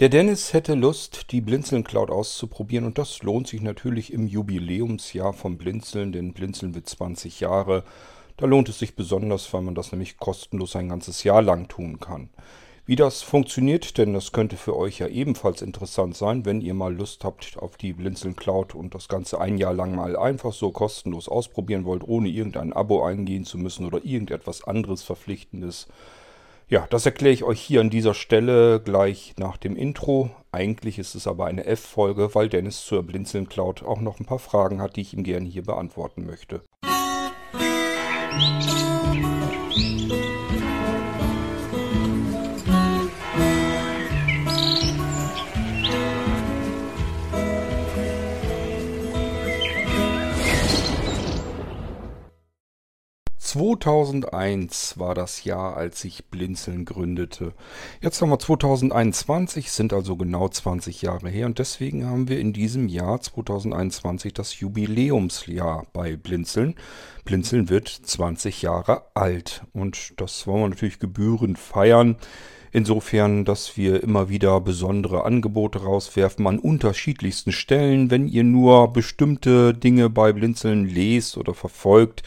Der Dennis hätte Lust, die Blinzeln Cloud auszuprobieren und das lohnt sich natürlich im Jubiläumsjahr vom Blinzeln, denn Blinzeln wird 20 Jahre. Da lohnt es sich besonders, weil man das nämlich kostenlos ein ganzes Jahr lang tun kann. Wie das funktioniert, denn das könnte für euch ja ebenfalls interessant sein, wenn ihr mal Lust habt auf die Blinzeln Cloud und das Ganze ein Jahr lang mal einfach so kostenlos ausprobieren wollt, ohne irgendein Abo eingehen zu müssen oder irgendetwas anderes Verpflichtendes. Ja, das erkläre ich euch hier an dieser Stelle gleich nach dem Intro. Eigentlich ist es aber eine F-Folge, weil Dennis zur Blinzeln Cloud auch noch ein paar Fragen hat, die ich ihm gerne hier beantworten möchte. Musik 2001 war das Jahr, als ich Blinzeln gründete. Jetzt haben wir 2021, sind also genau 20 Jahre her und deswegen haben wir in diesem Jahr 2021 das Jubiläumsjahr bei Blinzeln. Blinzeln wird 20 Jahre alt und das wollen wir natürlich gebührend feiern. Insofern, dass wir immer wieder besondere Angebote rauswerfen an unterschiedlichsten Stellen. Wenn ihr nur bestimmte Dinge bei Blinzeln lest oder verfolgt,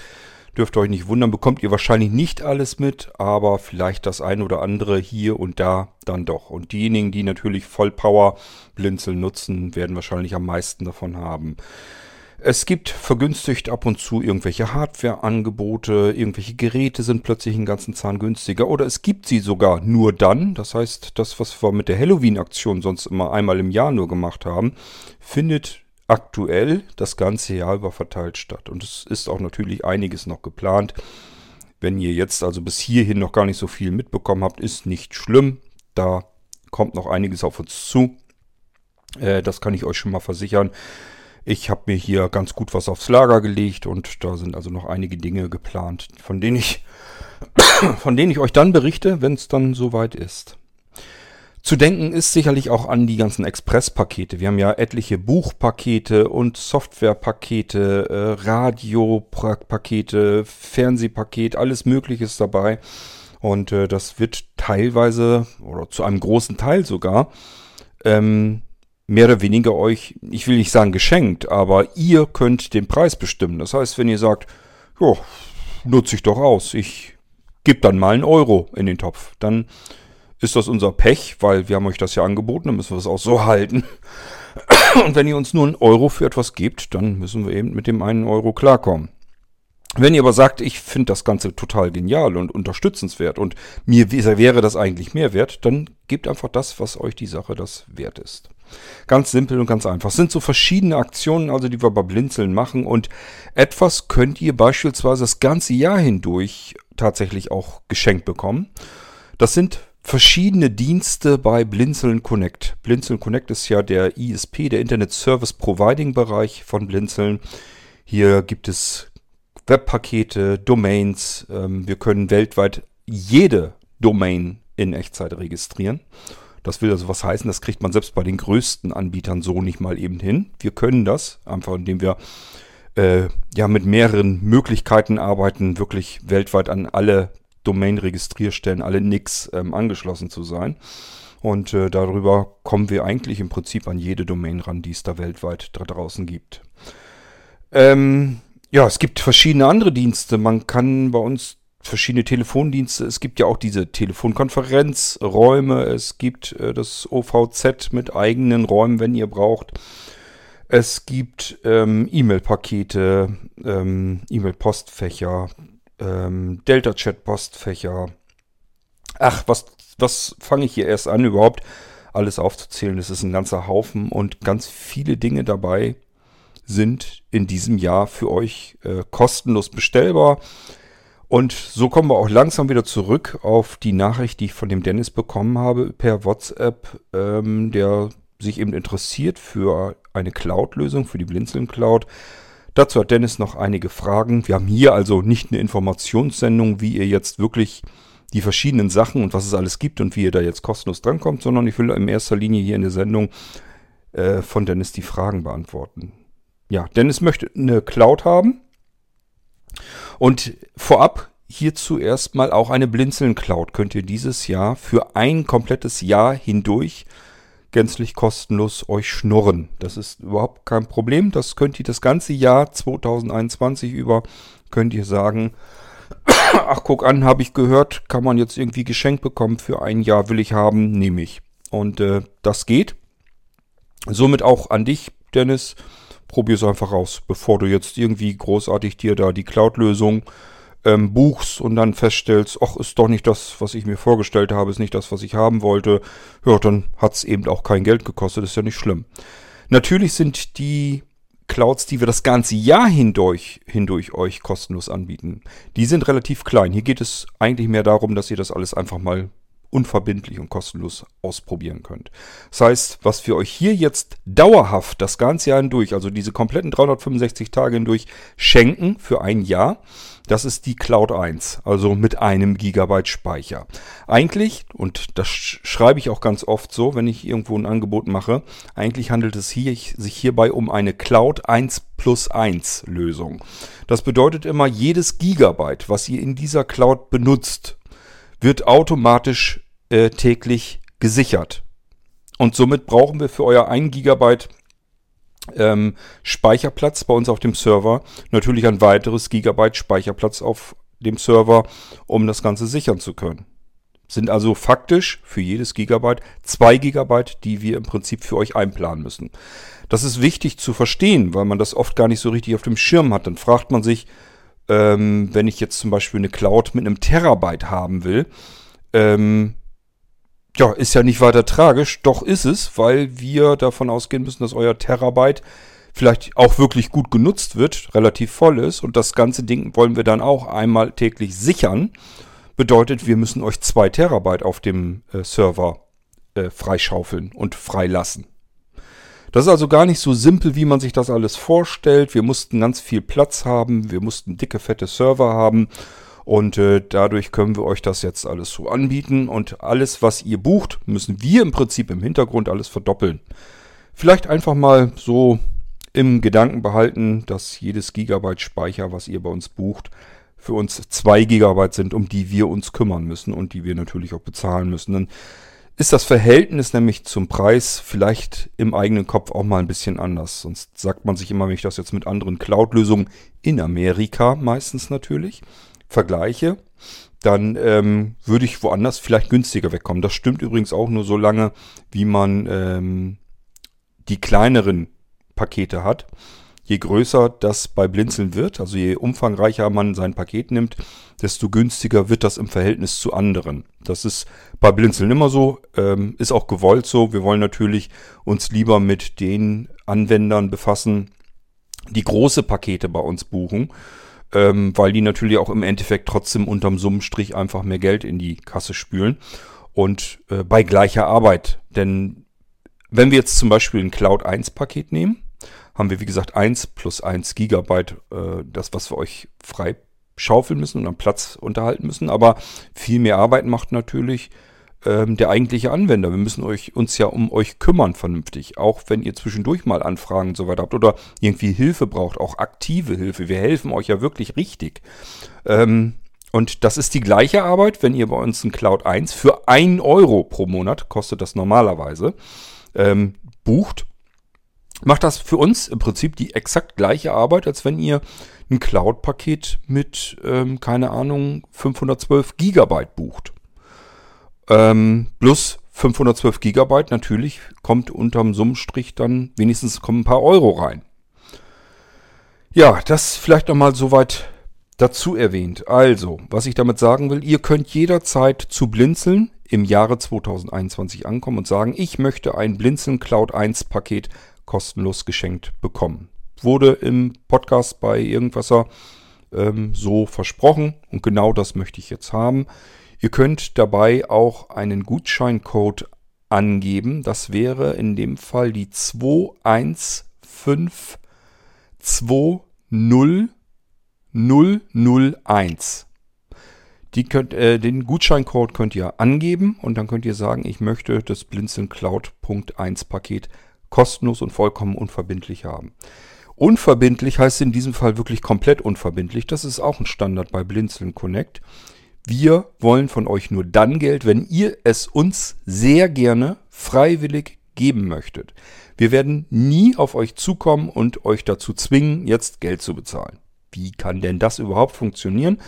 Dürft ihr euch nicht wundern, bekommt ihr wahrscheinlich nicht alles mit, aber vielleicht das ein oder andere hier und da dann doch. Und diejenigen, die natürlich Vollpower Blinzel nutzen, werden wahrscheinlich am meisten davon haben. Es gibt vergünstigt ab und zu irgendwelche Hardware-Angebote, irgendwelche Geräte sind plötzlich einen ganzen Zahn günstiger oder es gibt sie sogar nur dann. Das heißt, das, was wir mit der Halloween-Aktion sonst immer einmal im Jahr nur gemacht haben, findet aktuell das ganze Jahr über verteilt statt. Und es ist auch natürlich einiges noch geplant. Wenn ihr jetzt also bis hierhin noch gar nicht so viel mitbekommen habt, ist nicht schlimm. Da kommt noch einiges auf uns zu. Äh, das kann ich euch schon mal versichern. Ich habe mir hier ganz gut was aufs Lager gelegt und da sind also noch einige Dinge geplant, von denen ich, von denen ich euch dann berichte, wenn es dann soweit ist. Zu denken ist sicherlich auch an die ganzen Express-Pakete. Wir haben ja etliche Buchpakete und Softwarepakete, äh, Radiopakete, Fernsehpaket, alles Mögliche ist dabei. Und äh, das wird teilweise oder zu einem großen Teil sogar ähm, mehr oder weniger euch, ich will nicht sagen geschenkt, aber ihr könnt den Preis bestimmen. Das heißt, wenn ihr sagt, ja, nutze ich doch aus, ich gebe dann mal einen Euro in den Topf, dann ist das unser Pech, weil wir haben euch das ja angeboten, dann müssen wir es auch so halten. Und wenn ihr uns nur einen Euro für etwas gebt, dann müssen wir eben mit dem einen Euro klarkommen. Wenn ihr aber sagt, ich finde das Ganze total genial und unterstützenswert und mir wäre das eigentlich mehr wert, dann gebt einfach das, was euch die Sache das wert ist. Ganz simpel und ganz einfach. Es sind so verschiedene Aktionen, also die wir bei Blinzeln machen und etwas könnt ihr beispielsweise das ganze Jahr hindurch tatsächlich auch geschenkt bekommen. Das sind verschiedene Dienste bei Blinzeln Connect. Blinzeln Connect ist ja der ISP, der Internet Service Providing Bereich von Blinzeln. Hier gibt es Webpakete, Domains. Ähm, wir können weltweit jede Domain in Echtzeit registrieren. Das will also was heißen, das kriegt man selbst bei den größten Anbietern so nicht mal eben hin. Wir können das, einfach indem wir äh, ja mit mehreren Möglichkeiten arbeiten, wirklich weltweit an alle Domain-Registrierstellen alle nix ähm, angeschlossen zu sein. Und äh, darüber kommen wir eigentlich im Prinzip an jede Domain ran, die es da weltweit da draußen gibt. Ähm, ja, es gibt verschiedene andere Dienste. Man kann bei uns verschiedene Telefondienste. Es gibt ja auch diese Telefonkonferenzräume. Es gibt äh, das OVZ mit eigenen Räumen, wenn ihr braucht. Es gibt ähm, E-Mail-Pakete, ähm, E-Mail-Postfächer, ähm, Delta-Chat-Postfächer. Ach, was, was fange ich hier erst an überhaupt alles aufzuzählen? Es ist ein ganzer Haufen und ganz viele Dinge dabei sind in diesem Jahr für euch äh, kostenlos bestellbar. Und so kommen wir auch langsam wieder zurück auf die Nachricht, die ich von dem Dennis bekommen habe per WhatsApp, ähm, der sich eben interessiert für eine Cloud-Lösung, für die Blinzeln Cloud. Dazu hat Dennis noch einige Fragen. Wir haben hier also nicht eine Informationssendung, wie ihr jetzt wirklich die verschiedenen Sachen und was es alles gibt und wie ihr da jetzt kostenlos drankommt, sondern ich will in erster Linie hier in der Sendung äh, von Dennis die Fragen beantworten. Ja, Dennis möchte eine Cloud haben und vorab hierzu erstmal auch eine Blinzeln Cloud könnt ihr dieses Jahr für ein komplettes Jahr hindurch gänzlich kostenlos euch schnurren. Das ist überhaupt kein Problem. Das könnt ihr das ganze Jahr 2021 über, könnt ihr sagen, ach guck an, habe ich gehört, kann man jetzt irgendwie geschenkt bekommen für ein Jahr, will ich haben, nehme ich. Und äh, das geht. Somit auch an dich, Dennis. Probier es einfach aus, bevor du jetzt irgendwie großartig dir da die Cloud-Lösung ähm, buchst und dann feststellst, ach, ist doch nicht das, was ich mir vorgestellt habe, ist nicht das, was ich haben wollte. Ja, dann hat es eben auch kein Geld gekostet, ist ja nicht schlimm. Natürlich sind die Clouds, die wir das ganze Jahr hindurch, hindurch euch kostenlos anbieten, die sind relativ klein. Hier geht es eigentlich mehr darum, dass ihr das alles einfach mal unverbindlich und kostenlos ausprobieren könnt. Das heißt, was wir euch hier jetzt dauerhaft das ganze Jahr hindurch, also diese kompletten 365 Tage hindurch schenken für ein Jahr, das ist die Cloud 1, also mit einem Gigabyte Speicher. Eigentlich, und das schreibe ich auch ganz oft so, wenn ich irgendwo ein Angebot mache, eigentlich handelt es hier, sich hierbei um eine Cloud 1 plus 1 Lösung. Das bedeutet immer, jedes Gigabyte, was ihr in dieser Cloud benutzt, wird automatisch äh, täglich gesichert. Und somit brauchen wir für euer 1 GB ähm, Speicherplatz bei uns auf dem Server natürlich ein weiteres Gigabyte Speicherplatz auf dem Server, um das Ganze sichern zu können. Sind also faktisch für jedes Gigabyte 2 Gigabyte, die wir im Prinzip für euch einplanen müssen. Das ist wichtig zu verstehen, weil man das oft gar nicht so richtig auf dem Schirm hat. Dann fragt man sich, ähm, wenn ich jetzt zum Beispiel eine Cloud mit einem Terabyte haben will, ähm, ja, ist ja nicht weiter tragisch, doch ist es, weil wir davon ausgehen müssen, dass euer Terabyte vielleicht auch wirklich gut genutzt wird, relativ voll ist und das ganze Ding wollen wir dann auch einmal täglich sichern. Bedeutet, wir müssen euch zwei Terabyte auf dem äh, Server äh, freischaufeln und freilassen. Das ist also gar nicht so simpel, wie man sich das alles vorstellt. Wir mussten ganz viel Platz haben, wir mussten dicke, fette Server haben und äh, dadurch können wir euch das jetzt alles so anbieten und alles, was ihr bucht, müssen wir im Prinzip im Hintergrund alles verdoppeln. Vielleicht einfach mal so im Gedanken behalten, dass jedes Gigabyte Speicher, was ihr bei uns bucht, für uns zwei Gigabyte sind, um die wir uns kümmern müssen und die wir natürlich auch bezahlen müssen. Dann ist das Verhältnis nämlich zum Preis vielleicht im eigenen Kopf auch mal ein bisschen anders. Sonst sagt man sich immer, wenn ich das jetzt mit anderen Cloud-Lösungen in Amerika meistens natürlich vergleiche, dann ähm, würde ich woanders vielleicht günstiger wegkommen. Das stimmt übrigens auch nur so lange, wie man ähm, die kleineren Pakete hat je größer das bei Blinzeln wird, also je umfangreicher man sein Paket nimmt, desto günstiger wird das im Verhältnis zu anderen. Das ist bei Blinzeln immer so, ähm, ist auch gewollt so. Wir wollen natürlich uns lieber mit den Anwendern befassen, die große Pakete bei uns buchen, ähm, weil die natürlich auch im Endeffekt trotzdem unterm Summenstrich einfach mehr Geld in die Kasse spülen. Und äh, bei gleicher Arbeit. Denn wenn wir jetzt zum Beispiel ein Cloud 1 Paket nehmen, haben wir, wie gesagt, 1 plus 1 Gigabyte, äh, das, was wir euch frei schaufeln müssen und am Platz unterhalten müssen. Aber viel mehr Arbeit macht natürlich ähm, der eigentliche Anwender. Wir müssen euch, uns ja um euch kümmern vernünftig. Auch wenn ihr zwischendurch mal Anfragen und so weiter habt oder irgendwie Hilfe braucht, auch aktive Hilfe. Wir helfen euch ja wirklich richtig. Ähm, und das ist die gleiche Arbeit, wenn ihr bei uns ein Cloud 1 für 1 Euro pro Monat, kostet das normalerweise, ähm, bucht macht das für uns im Prinzip die exakt gleiche Arbeit, als wenn ihr ein Cloud-Paket mit, ähm, keine Ahnung, 512 Gigabyte bucht. Ähm, plus 512 Gigabyte natürlich kommt unterm Summenstrich dann wenigstens kommen ein paar Euro rein. Ja, das vielleicht nochmal soweit dazu erwähnt. Also, was ich damit sagen will, ihr könnt jederzeit zu Blinzeln im Jahre 2021 ankommen und sagen, ich möchte ein Blinzeln Cloud 1 Paket kostenlos geschenkt bekommen. Wurde im Podcast bei Irgendwasser ähm, so versprochen und genau das möchte ich jetzt haben. Ihr könnt dabei auch einen Gutscheincode angeben. Das wäre in dem Fall die 21520001. Die könnt, äh, den Gutscheincode könnt ihr angeben und dann könnt ihr sagen, ich möchte das Blinzeln Cloud Punkt 1 Paket kostenlos und vollkommen unverbindlich haben. Unverbindlich heißt in diesem Fall wirklich komplett unverbindlich. Das ist auch ein Standard bei Blinzeln Connect. Wir wollen von euch nur dann Geld, wenn ihr es uns sehr gerne freiwillig geben möchtet. Wir werden nie auf euch zukommen und euch dazu zwingen, jetzt Geld zu bezahlen. Wie kann denn das überhaupt funktionieren?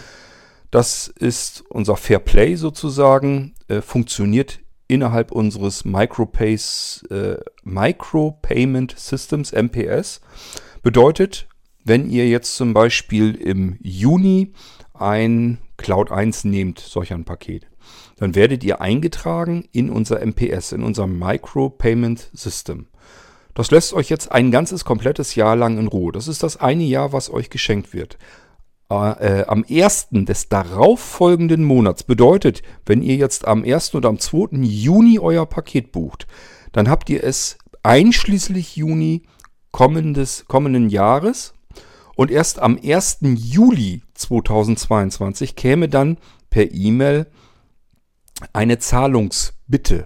Das ist unser Fair Play sozusagen, äh, funktioniert innerhalb unseres Micropace, äh, Micropayment Systems, MPS. Bedeutet, wenn ihr jetzt zum Beispiel im Juni ein Cloud 1 nehmt, solch ein Paket, dann werdet ihr eingetragen in unser MPS, in unser Micropayment System. Das lässt euch jetzt ein ganzes komplettes Jahr lang in Ruhe. Das ist das eine Jahr, was euch geschenkt wird. Äh, am 1. des darauffolgenden Monats bedeutet, wenn ihr jetzt am 1. oder am 2. Juni euer Paket bucht, dann habt ihr es einschließlich Juni kommendes, kommenden Jahres und erst am 1. Juli 2022 käme dann per E-Mail eine Zahlungsbitte.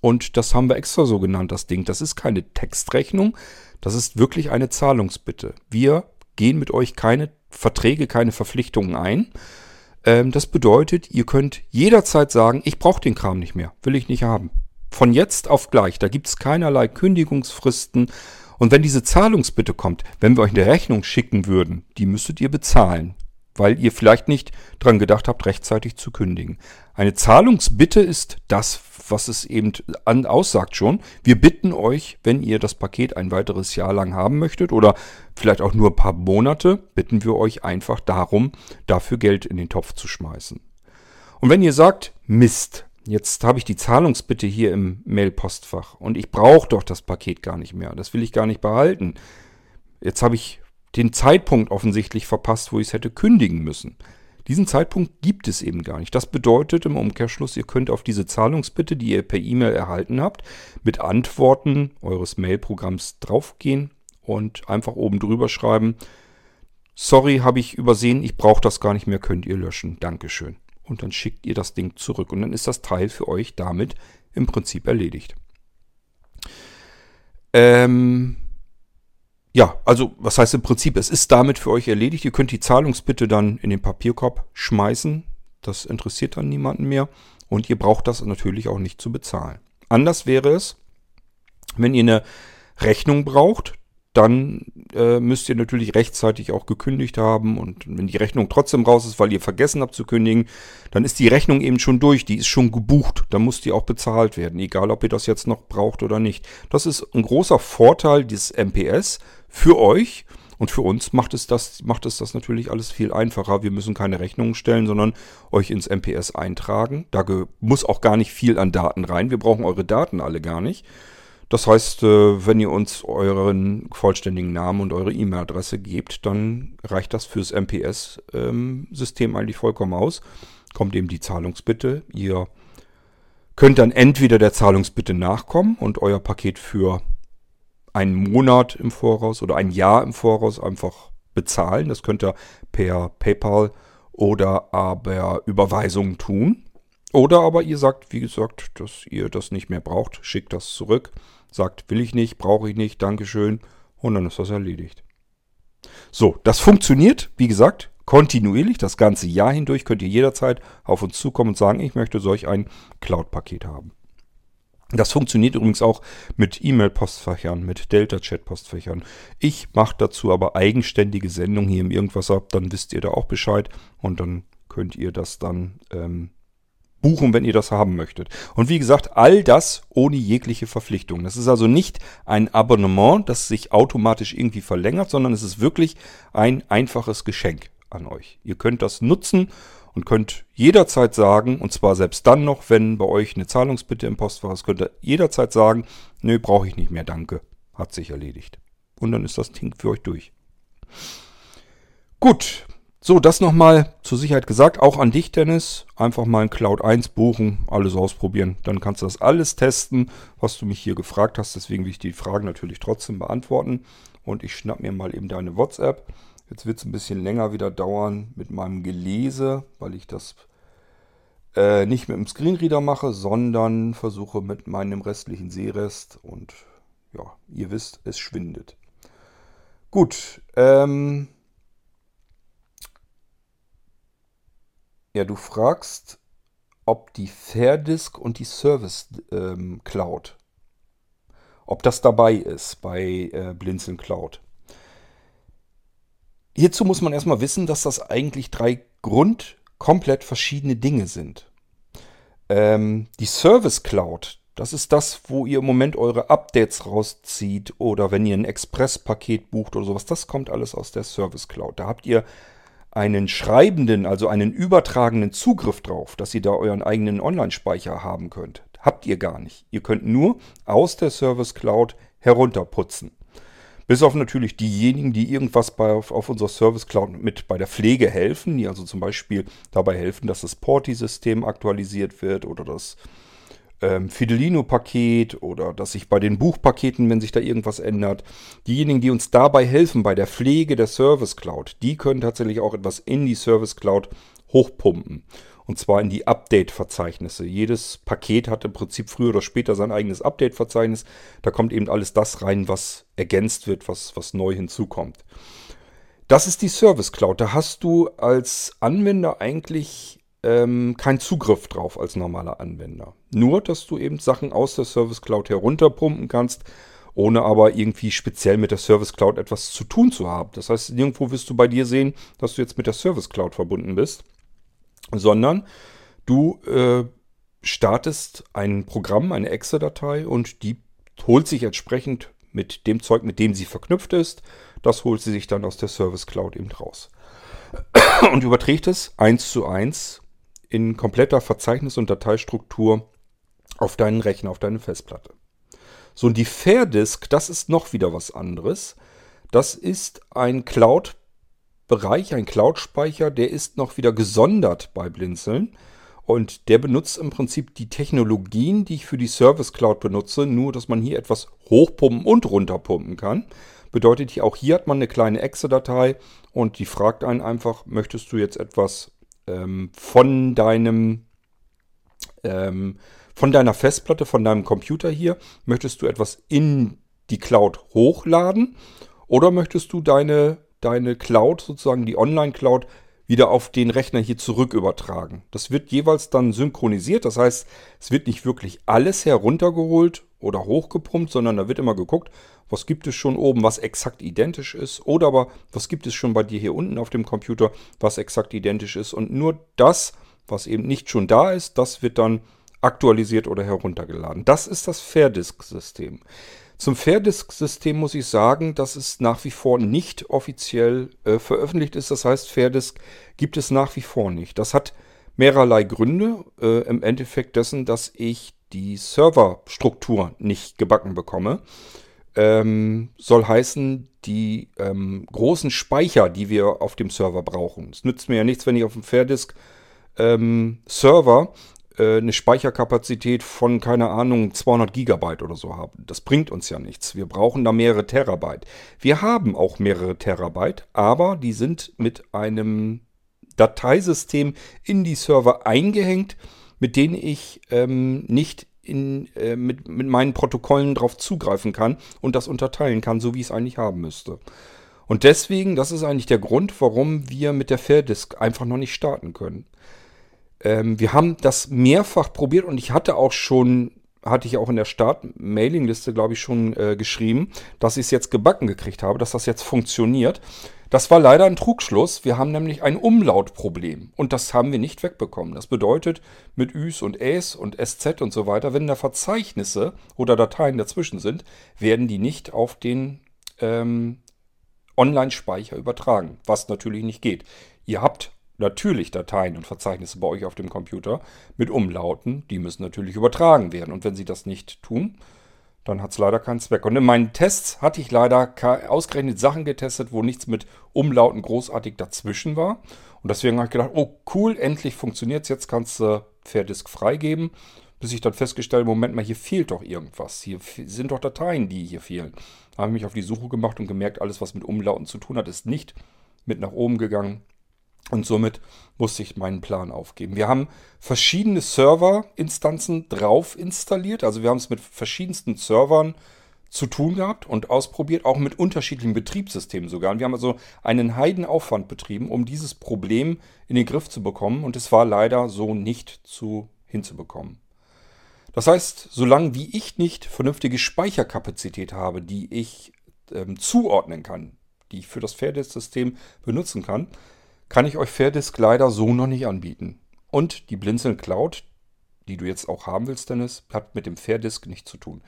Und das haben wir extra so genannt, das Ding. Das ist keine Textrechnung, das ist wirklich eine Zahlungsbitte. Wir gehen mit euch keine Verträge, keine Verpflichtungen ein. Ähm, das bedeutet, ihr könnt jederzeit sagen, ich brauche den Kram nicht mehr, will ich nicht haben. Von jetzt auf gleich, da gibt es keinerlei Kündigungsfristen. Und wenn diese Zahlungsbitte kommt, wenn wir euch eine Rechnung schicken würden, die müsstet ihr bezahlen weil ihr vielleicht nicht dran gedacht habt, rechtzeitig zu kündigen. Eine Zahlungsbitte ist das, was es eben an, aussagt schon. Wir bitten euch, wenn ihr das Paket ein weiteres Jahr lang haben möchtet oder vielleicht auch nur ein paar Monate, bitten wir euch einfach darum, dafür Geld in den Topf zu schmeißen. Und wenn ihr sagt, Mist, jetzt habe ich die Zahlungsbitte hier im Mailpostfach und ich brauche doch das Paket gar nicht mehr, das will ich gar nicht behalten. Jetzt habe ich den Zeitpunkt offensichtlich verpasst, wo ich es hätte kündigen müssen. Diesen Zeitpunkt gibt es eben gar nicht. Das bedeutet im Umkehrschluss, ihr könnt auf diese Zahlungsbitte, die ihr per E-Mail erhalten habt, mit Antworten eures Mailprogramms draufgehen und einfach oben drüber schreiben, sorry, habe ich übersehen, ich brauche das gar nicht mehr, könnt ihr löschen. Dankeschön. Und dann schickt ihr das Ding zurück und dann ist das Teil für euch damit im Prinzip erledigt. Ähm, ja, also was heißt im Prinzip, es ist damit für euch erledigt. Ihr könnt die Zahlungsbitte dann in den Papierkorb schmeißen. Das interessiert dann niemanden mehr. Und ihr braucht das natürlich auch nicht zu bezahlen. Anders wäre es, wenn ihr eine Rechnung braucht, dann äh, müsst ihr natürlich rechtzeitig auch gekündigt haben. Und wenn die Rechnung trotzdem raus ist, weil ihr vergessen habt zu kündigen, dann ist die Rechnung eben schon durch. Die ist schon gebucht. Dann muss die auch bezahlt werden. Egal, ob ihr das jetzt noch braucht oder nicht. Das ist ein großer Vorteil des MPS für euch. Und für uns macht es, das, macht es das natürlich alles viel einfacher. Wir müssen keine Rechnungen stellen, sondern euch ins MPS eintragen. Da muss auch gar nicht viel an Daten rein. Wir brauchen eure Daten alle gar nicht. Das heißt, äh, wenn ihr uns euren vollständigen Namen und eure E-Mail-Adresse gebt, dann reicht das fürs MPS-System ähm, eigentlich vollkommen aus. Kommt eben die Zahlungsbitte. Ihr könnt dann entweder der Zahlungsbitte nachkommen und euer Paket für einen Monat im Voraus oder ein Jahr im Voraus einfach bezahlen. Das könnt ihr per PayPal oder aber Überweisung tun. Oder aber ihr sagt, wie gesagt, dass ihr das nicht mehr braucht, schickt das zurück, sagt, will ich nicht, brauche ich nicht, Dankeschön und dann ist das erledigt. So, das funktioniert, wie gesagt, kontinuierlich, das ganze Jahr hindurch könnt ihr jederzeit auf uns zukommen und sagen, ich möchte solch ein Cloud-Paket haben. Das funktioniert übrigens auch mit E-Mail-Postfächern, mit Delta-Chat-Postfächern. Ich mache dazu aber eigenständige Sendungen hier im Irgendwasser, dann wisst ihr da auch Bescheid und dann könnt ihr das dann ähm, buchen, wenn ihr das haben möchtet. Und wie gesagt, all das ohne jegliche Verpflichtung. Das ist also nicht ein Abonnement, das sich automatisch irgendwie verlängert, sondern es ist wirklich ein einfaches Geschenk an euch. Ihr könnt das nutzen und könnt jederzeit sagen, und zwar selbst dann noch, wenn bei euch eine Zahlungsbitte im Postfach ist, könnt ihr jederzeit sagen, nö, brauche ich nicht mehr, danke, hat sich erledigt. Und dann ist das Ding für euch durch. Gut, so, das nochmal zur Sicherheit gesagt, auch an dich, Dennis. Einfach mal ein Cloud 1 buchen, alles ausprobieren. Dann kannst du das alles testen, was du mich hier gefragt hast. Deswegen will ich die Fragen natürlich trotzdem beantworten. Und ich schnapp mir mal eben deine WhatsApp. Jetzt wird es ein bisschen länger wieder dauern mit meinem Gelese, weil ich das äh, nicht mit dem Screenreader mache, sondern versuche mit meinem restlichen Sehrest. Und ja, ihr wisst, es schwindet. Gut, ähm, Ja, du fragst, ob die Fairdisk und die Service ähm, Cloud. ob das dabei ist bei äh, Blinzeln Cloud. Hierzu muss man erstmal wissen, dass das eigentlich drei grund komplett verschiedene Dinge sind. Ähm, die Service Cloud, das ist das, wo ihr im Moment eure Updates rauszieht oder wenn ihr ein Express-Paket bucht oder sowas. Das kommt alles aus der Service Cloud. Da habt ihr einen schreibenden, also einen übertragenen Zugriff drauf, dass ihr da euren eigenen Online-Speicher haben könnt. Habt ihr gar nicht. Ihr könnt nur aus der Service Cloud herunterputzen. Bis auf natürlich diejenigen, die irgendwas bei, auf, unserer Service Cloud mit bei der Pflege helfen, die also zum Beispiel dabei helfen, dass das Porti-System aktualisiert wird oder das ähm, Fidelino-Paket oder dass sich bei den Buchpaketen, wenn sich da irgendwas ändert, diejenigen, die uns dabei helfen bei der Pflege der Service Cloud, die können tatsächlich auch etwas in die Service Cloud hochpumpen. Und zwar in die Update-Verzeichnisse. Jedes Paket hat im Prinzip früher oder später sein eigenes Update-Verzeichnis. Da kommt eben alles das rein, was ergänzt wird, was, was neu hinzukommt. Das ist die Service Cloud. Da hast du als Anwender eigentlich ähm, keinen Zugriff drauf als normaler Anwender. Nur, dass du eben Sachen aus der Service Cloud herunterpumpen kannst, ohne aber irgendwie speziell mit der Service Cloud etwas zu tun zu haben. Das heißt, nirgendwo wirst du bei dir sehen, dass du jetzt mit der Service Cloud verbunden bist sondern du äh, startest ein Programm, eine Exe-Datei und die holt sich entsprechend mit dem Zeug, mit dem sie verknüpft ist, das holt sie sich dann aus der Service Cloud eben raus. Und überträgt es eins zu eins in kompletter Verzeichnis- und Dateistruktur auf deinen Rechner, auf deine Festplatte. So, und die Fair Disk, das ist noch wieder was anderes. Das ist ein Cloud Bereich, ein Cloud-Speicher, der ist noch wieder gesondert bei Blinzeln. Und der benutzt im Prinzip die Technologien, die ich für die Service Cloud benutze, nur dass man hier etwas hochpumpen und runterpumpen kann. Bedeutet hier, auch hier hat man eine kleine Exe-Datei und die fragt einen einfach, möchtest du jetzt etwas ähm, von deinem ähm, von deiner Festplatte, von deinem Computer hier, möchtest du etwas in die Cloud hochladen oder möchtest du deine deine Cloud, sozusagen die Online-Cloud, wieder auf den Rechner hier zurück übertragen. Das wird jeweils dann synchronisiert. Das heißt, es wird nicht wirklich alles heruntergeholt oder hochgepumpt, sondern da wird immer geguckt, was gibt es schon oben, was exakt identisch ist. Oder aber, was gibt es schon bei dir hier unten auf dem Computer, was exakt identisch ist. Und nur das, was eben nicht schon da ist, das wird dann aktualisiert oder heruntergeladen. Das ist das Fairdisk-System. Zum Fairdisk-System muss ich sagen, dass es nach wie vor nicht offiziell äh, veröffentlicht ist. Das heißt, Fairdisk gibt es nach wie vor nicht. Das hat mehrerlei Gründe. Äh, Im Endeffekt dessen, dass ich die Serverstruktur nicht gebacken bekomme. Ähm, soll heißen, die ähm, großen Speicher, die wir auf dem Server brauchen. Es nützt mir ja nichts, wenn ich auf dem Fairdisk ähm, Server äh, eine Speicherkapazität von, keine Ahnung, 200 Gigabyte oder so haben. Das bringt uns ja nichts. Wir brauchen da mehrere Terabyte. Wir haben auch mehrere Terabyte, aber die sind mit einem Dateisystem in die Server eingehängt, mit denen ich ähm, nicht in, äh, mit, mit meinen Protokollen drauf zugreifen kann und das unterteilen kann, so wie ich es eigentlich haben müsste. Und deswegen, das ist eigentlich der Grund, warum wir mit der Fairdisk einfach noch nicht starten können. Ähm, wir haben das mehrfach probiert und ich hatte auch schon, hatte ich auch in der Start-Mailing-Liste, glaube ich, schon äh, geschrieben, dass ich es jetzt gebacken gekriegt habe, dass das jetzt funktioniert. Das war leider ein Trugschluss. Wir haben nämlich ein Umlautproblem und das haben wir nicht wegbekommen. Das bedeutet, mit Üs und Äs und SZ und so weiter, wenn da Verzeichnisse oder Dateien dazwischen sind, werden die nicht auf den ähm, Online-Speicher übertragen, was natürlich nicht geht. Ihr habt natürlich Dateien und Verzeichnisse bei euch auf dem Computer mit Umlauten. Die müssen natürlich übertragen werden. Und wenn sie das nicht tun, dann hat es leider keinen Zweck. Und in meinen Tests hatte ich leider ausgerechnet Sachen getestet, wo nichts mit Umlauten großartig dazwischen war. Und deswegen habe ich gedacht, oh cool, endlich funktioniert es. Jetzt kannst du Fairdisk freigeben. Bis ich dann festgestellt, Moment mal, hier fehlt doch irgendwas. Hier sind doch Dateien, die hier fehlen. Da habe ich mich auf die Suche gemacht und gemerkt, alles, was mit Umlauten zu tun hat, ist nicht mit nach oben gegangen. Und somit musste ich meinen Plan aufgeben. Wir haben verschiedene Serverinstanzen drauf installiert. Also wir haben es mit verschiedensten Servern zu tun gehabt und ausprobiert, auch mit unterschiedlichen Betriebssystemen sogar. Und wir haben also einen Heidenaufwand betrieben, um dieses Problem in den Griff zu bekommen. Und es war leider so nicht zu hinzubekommen. Das heißt, solange wie ich nicht vernünftige Speicherkapazität habe, die ich ähm, zuordnen kann, die ich für das Fairdisk-System benutzen kann, kann ich euch Fairdisk leider so noch nicht anbieten. Und die Blinzeln Cloud, die du jetzt auch haben willst, Dennis, hat mit dem Fairdisk nichts zu tun.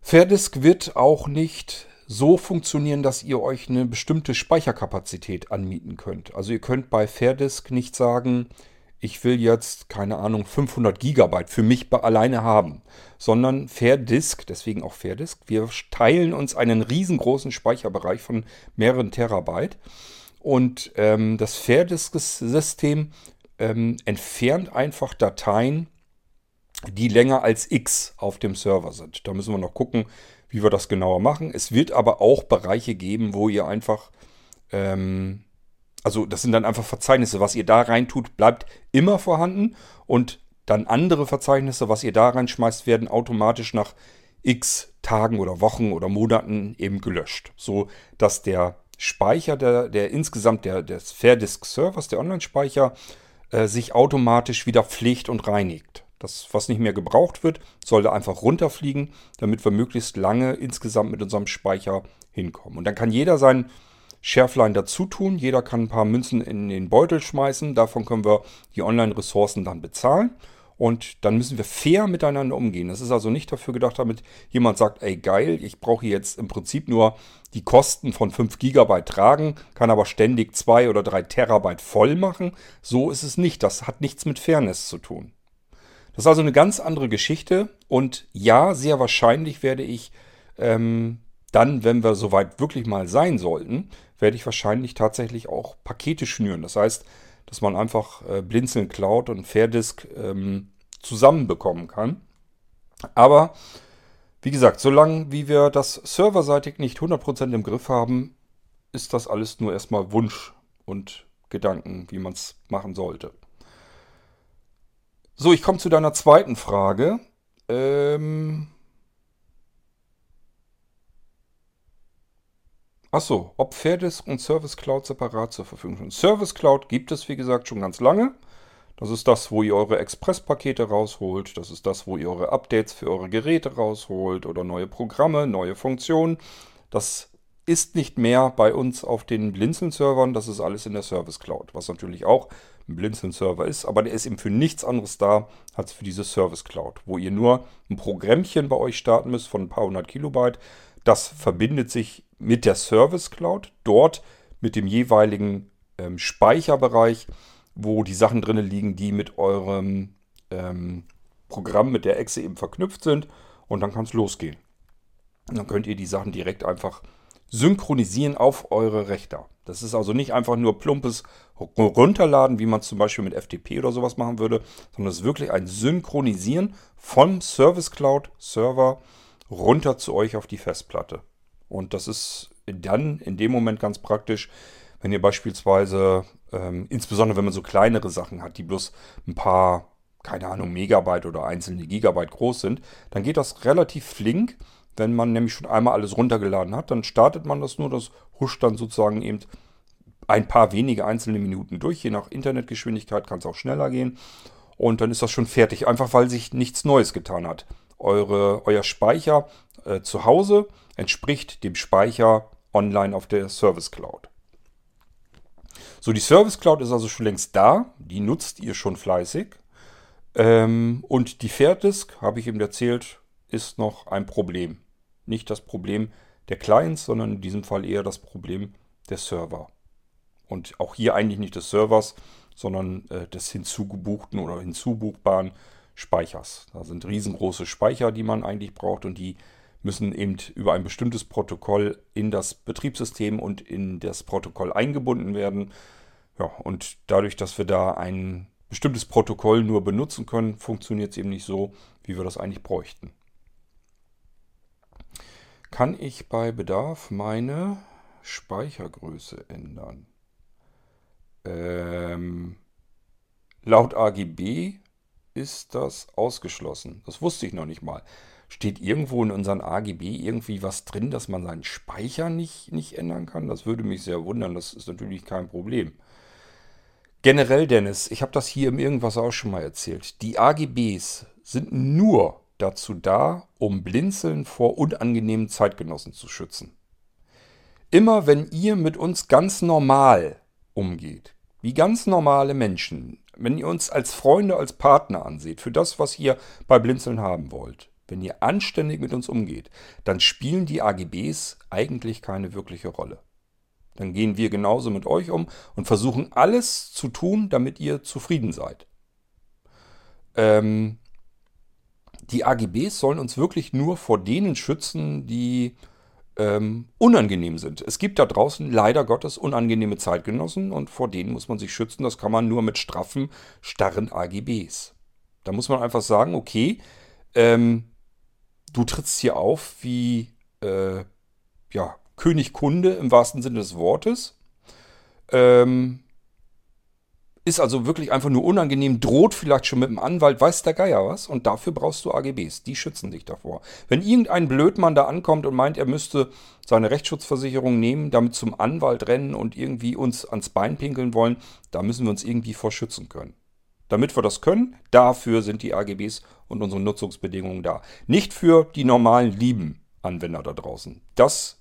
Fairdisk wird auch nicht so funktionieren, dass ihr euch eine bestimmte Speicherkapazität anmieten könnt. Also ihr könnt bei Fairdisk nicht sagen, ich will jetzt, keine Ahnung, 500 Gigabyte für mich alleine haben, sondern Fairdisk, deswegen auch Fairdisk, wir teilen uns einen riesengroßen Speicherbereich von mehreren Terabyte und ähm, das Fairdisk-System ähm, entfernt einfach Dateien, die länger als X auf dem Server sind. Da müssen wir noch gucken, wie wir das genauer machen. Es wird aber auch Bereiche geben, wo ihr einfach, ähm, also das sind dann einfach Verzeichnisse, was ihr da reintut, bleibt immer vorhanden und dann andere Verzeichnisse, was ihr da reinschmeißt, werden automatisch nach x Tagen oder Wochen oder Monaten eben gelöscht, so dass der Speicher, der, der insgesamt der, des Fairdisk Servers, der Online-Speicher, äh, sich automatisch wieder pflegt und reinigt. Das, was nicht mehr gebraucht wird, sollte einfach runterfliegen, damit wir möglichst lange insgesamt mit unserem Speicher hinkommen. Und dann kann jeder sein Schärflein dazu tun. Jeder kann ein paar Münzen in den Beutel schmeißen. Davon können wir die Online-Ressourcen dann bezahlen. Und dann müssen wir fair miteinander umgehen. Das ist also nicht dafür gedacht, damit jemand sagt, ey geil, ich brauche jetzt im Prinzip nur die Kosten von 5 GB tragen, kann aber ständig 2 oder 3 Terabyte voll machen. So ist es nicht. Das hat nichts mit Fairness zu tun. Das ist also eine ganz andere Geschichte und ja, sehr wahrscheinlich werde ich ähm, dann, wenn wir soweit wirklich mal sein sollten, werde ich wahrscheinlich tatsächlich auch Pakete schnüren. Das heißt, dass man einfach äh, Blinzeln Cloud und Fairdisk ähm, zusammenbekommen kann. Aber wie gesagt, solange wie wir das serverseitig nicht 100% im Griff haben, ist das alles nur erstmal Wunsch und Gedanken, wie man es machen sollte. So, ich komme zu deiner zweiten Frage. Ähm Achso, ob Fairdisk und Service Cloud separat zur Verfügung stehen. Service Cloud gibt es, wie gesagt, schon ganz lange. Das ist das, wo ihr eure Express-Pakete rausholt. Das ist das, wo ihr eure Updates für eure Geräte rausholt oder neue Programme, neue Funktionen. Das ist nicht mehr bei uns auf den Blinzeln-Servern. Das ist alles in der Service Cloud, was natürlich auch ein Blinzeln-Server ist, aber der ist eben für nichts anderes da als für diese Service Cloud, wo ihr nur ein Programmchen bei euch starten müsst von ein paar hundert Kilobyte. Das verbindet sich mit der Service Cloud, dort mit dem jeweiligen ähm, Speicherbereich, wo die Sachen drin liegen, die mit eurem ähm, Programm, mit der Exe eben verknüpft sind. Und dann kann es losgehen. Dann könnt ihr die Sachen direkt einfach synchronisieren auf eure Rechner. Das ist also nicht einfach nur plumpes Runterladen, wie man zum Beispiel mit FTP oder sowas machen würde, sondern es ist wirklich ein Synchronisieren vom Service Cloud Server runter zu euch auf die Festplatte. Und das ist dann in dem Moment ganz praktisch, wenn ihr beispielsweise, ähm, insbesondere wenn man so kleinere Sachen hat, die bloß ein paar, keine Ahnung, Megabyte oder einzelne Gigabyte groß sind, dann geht das relativ flink wenn man nämlich schon einmal alles runtergeladen hat, dann startet man das nur, das huscht dann sozusagen eben ein paar wenige einzelne Minuten durch. Je nach Internetgeschwindigkeit kann es auch schneller gehen. Und dann ist das schon fertig, einfach weil sich nichts Neues getan hat. Eure, euer Speicher äh, zu Hause entspricht dem Speicher online auf der Service Cloud. So, die Service Cloud ist also schon längst da. Die nutzt ihr schon fleißig. Ähm, und die Fairdisk, habe ich eben erzählt, ist noch ein Problem nicht das Problem der Clients, sondern in diesem Fall eher das Problem der Server. Und auch hier eigentlich nicht des Servers, sondern äh, des hinzugebuchten oder hinzubuchbaren Speichers. Da sind riesengroße Speicher, die man eigentlich braucht und die müssen eben über ein bestimmtes Protokoll in das Betriebssystem und in das Protokoll eingebunden werden. Ja, und dadurch, dass wir da ein bestimmtes Protokoll nur benutzen können, funktioniert es eben nicht so, wie wir das eigentlich bräuchten kann ich bei Bedarf meine Speichergröße ändern. Ähm, laut AGB ist das ausgeschlossen. Das wusste ich noch nicht mal. Steht irgendwo in unseren AGB irgendwie was drin, dass man seinen Speicher nicht, nicht ändern kann? Das würde mich sehr wundern. Das ist natürlich kein Problem. Generell, Dennis, ich habe das hier im Irgendwas auch schon mal erzählt. Die AGBs sind nur dazu da, um Blinzeln vor unangenehmen Zeitgenossen zu schützen. Immer wenn ihr mit uns ganz normal umgeht, wie ganz normale Menschen, wenn ihr uns als Freunde, als Partner anseht, für das, was ihr bei Blinzeln haben wollt, wenn ihr anständig mit uns umgeht, dann spielen die AGBs eigentlich keine wirkliche Rolle. Dann gehen wir genauso mit euch um und versuchen alles zu tun, damit ihr zufrieden seid. Ähm, die AGBs sollen uns wirklich nur vor denen schützen, die ähm, unangenehm sind. Es gibt da draußen leider Gottes unangenehme Zeitgenossen und vor denen muss man sich schützen. Das kann man nur mit straffen, starren AGBs. Da muss man einfach sagen, okay, ähm, du trittst hier auf wie äh, ja, König Kunde im wahrsten Sinne des Wortes. Ähm, ist also wirklich einfach nur unangenehm, droht vielleicht schon mit dem Anwalt, weiß der Geier was. Und dafür brauchst du AGBs, die schützen dich davor. Wenn irgendein Blödmann da ankommt und meint, er müsste seine Rechtsschutzversicherung nehmen, damit zum Anwalt rennen und irgendwie uns ans Bein pinkeln wollen, da müssen wir uns irgendwie vor schützen können. Damit wir das können, dafür sind die AGBs und unsere Nutzungsbedingungen da. Nicht für die normalen lieben Anwender da draußen. Das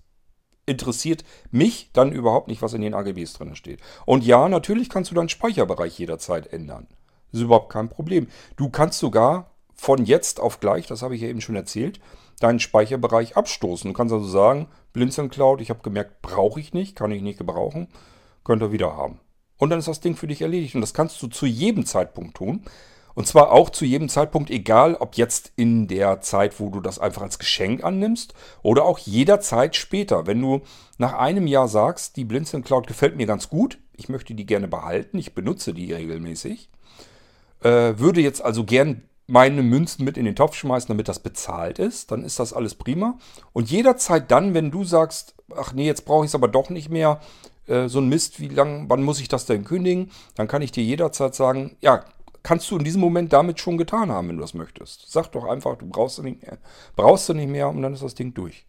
interessiert mich dann überhaupt nicht, was in den AGBs drin steht. Und ja, natürlich kannst du deinen Speicherbereich jederzeit ändern. Das ist überhaupt kein Problem. Du kannst sogar von jetzt auf gleich, das habe ich ja eben schon erzählt, deinen Speicherbereich abstoßen. Du kannst also sagen, Blinzeln Cloud, ich habe gemerkt, brauche ich nicht, kann ich nicht gebrauchen, könnt ihr wieder haben. Und dann ist das Ding für dich erledigt. Und das kannst du zu jedem Zeitpunkt tun. Und zwar auch zu jedem Zeitpunkt, egal ob jetzt in der Zeit, wo du das einfach als Geschenk annimmst oder auch jederzeit später. Wenn du nach einem Jahr sagst, die Blinzeln Cloud gefällt mir ganz gut, ich möchte die gerne behalten, ich benutze die regelmäßig, äh, würde jetzt also gern meine Münzen mit in den Topf schmeißen, damit das bezahlt ist, dann ist das alles prima. Und jederzeit dann, wenn du sagst, ach nee, jetzt brauche ich es aber doch nicht mehr, äh, so ein Mist, wie lang, wann muss ich das denn kündigen? Dann kann ich dir jederzeit sagen, ja, kannst du in diesem Moment damit schon getan haben, wenn du das möchtest. Sag doch einfach, du brauchst du nicht mehr, brauchst du nicht mehr und dann ist das Ding durch.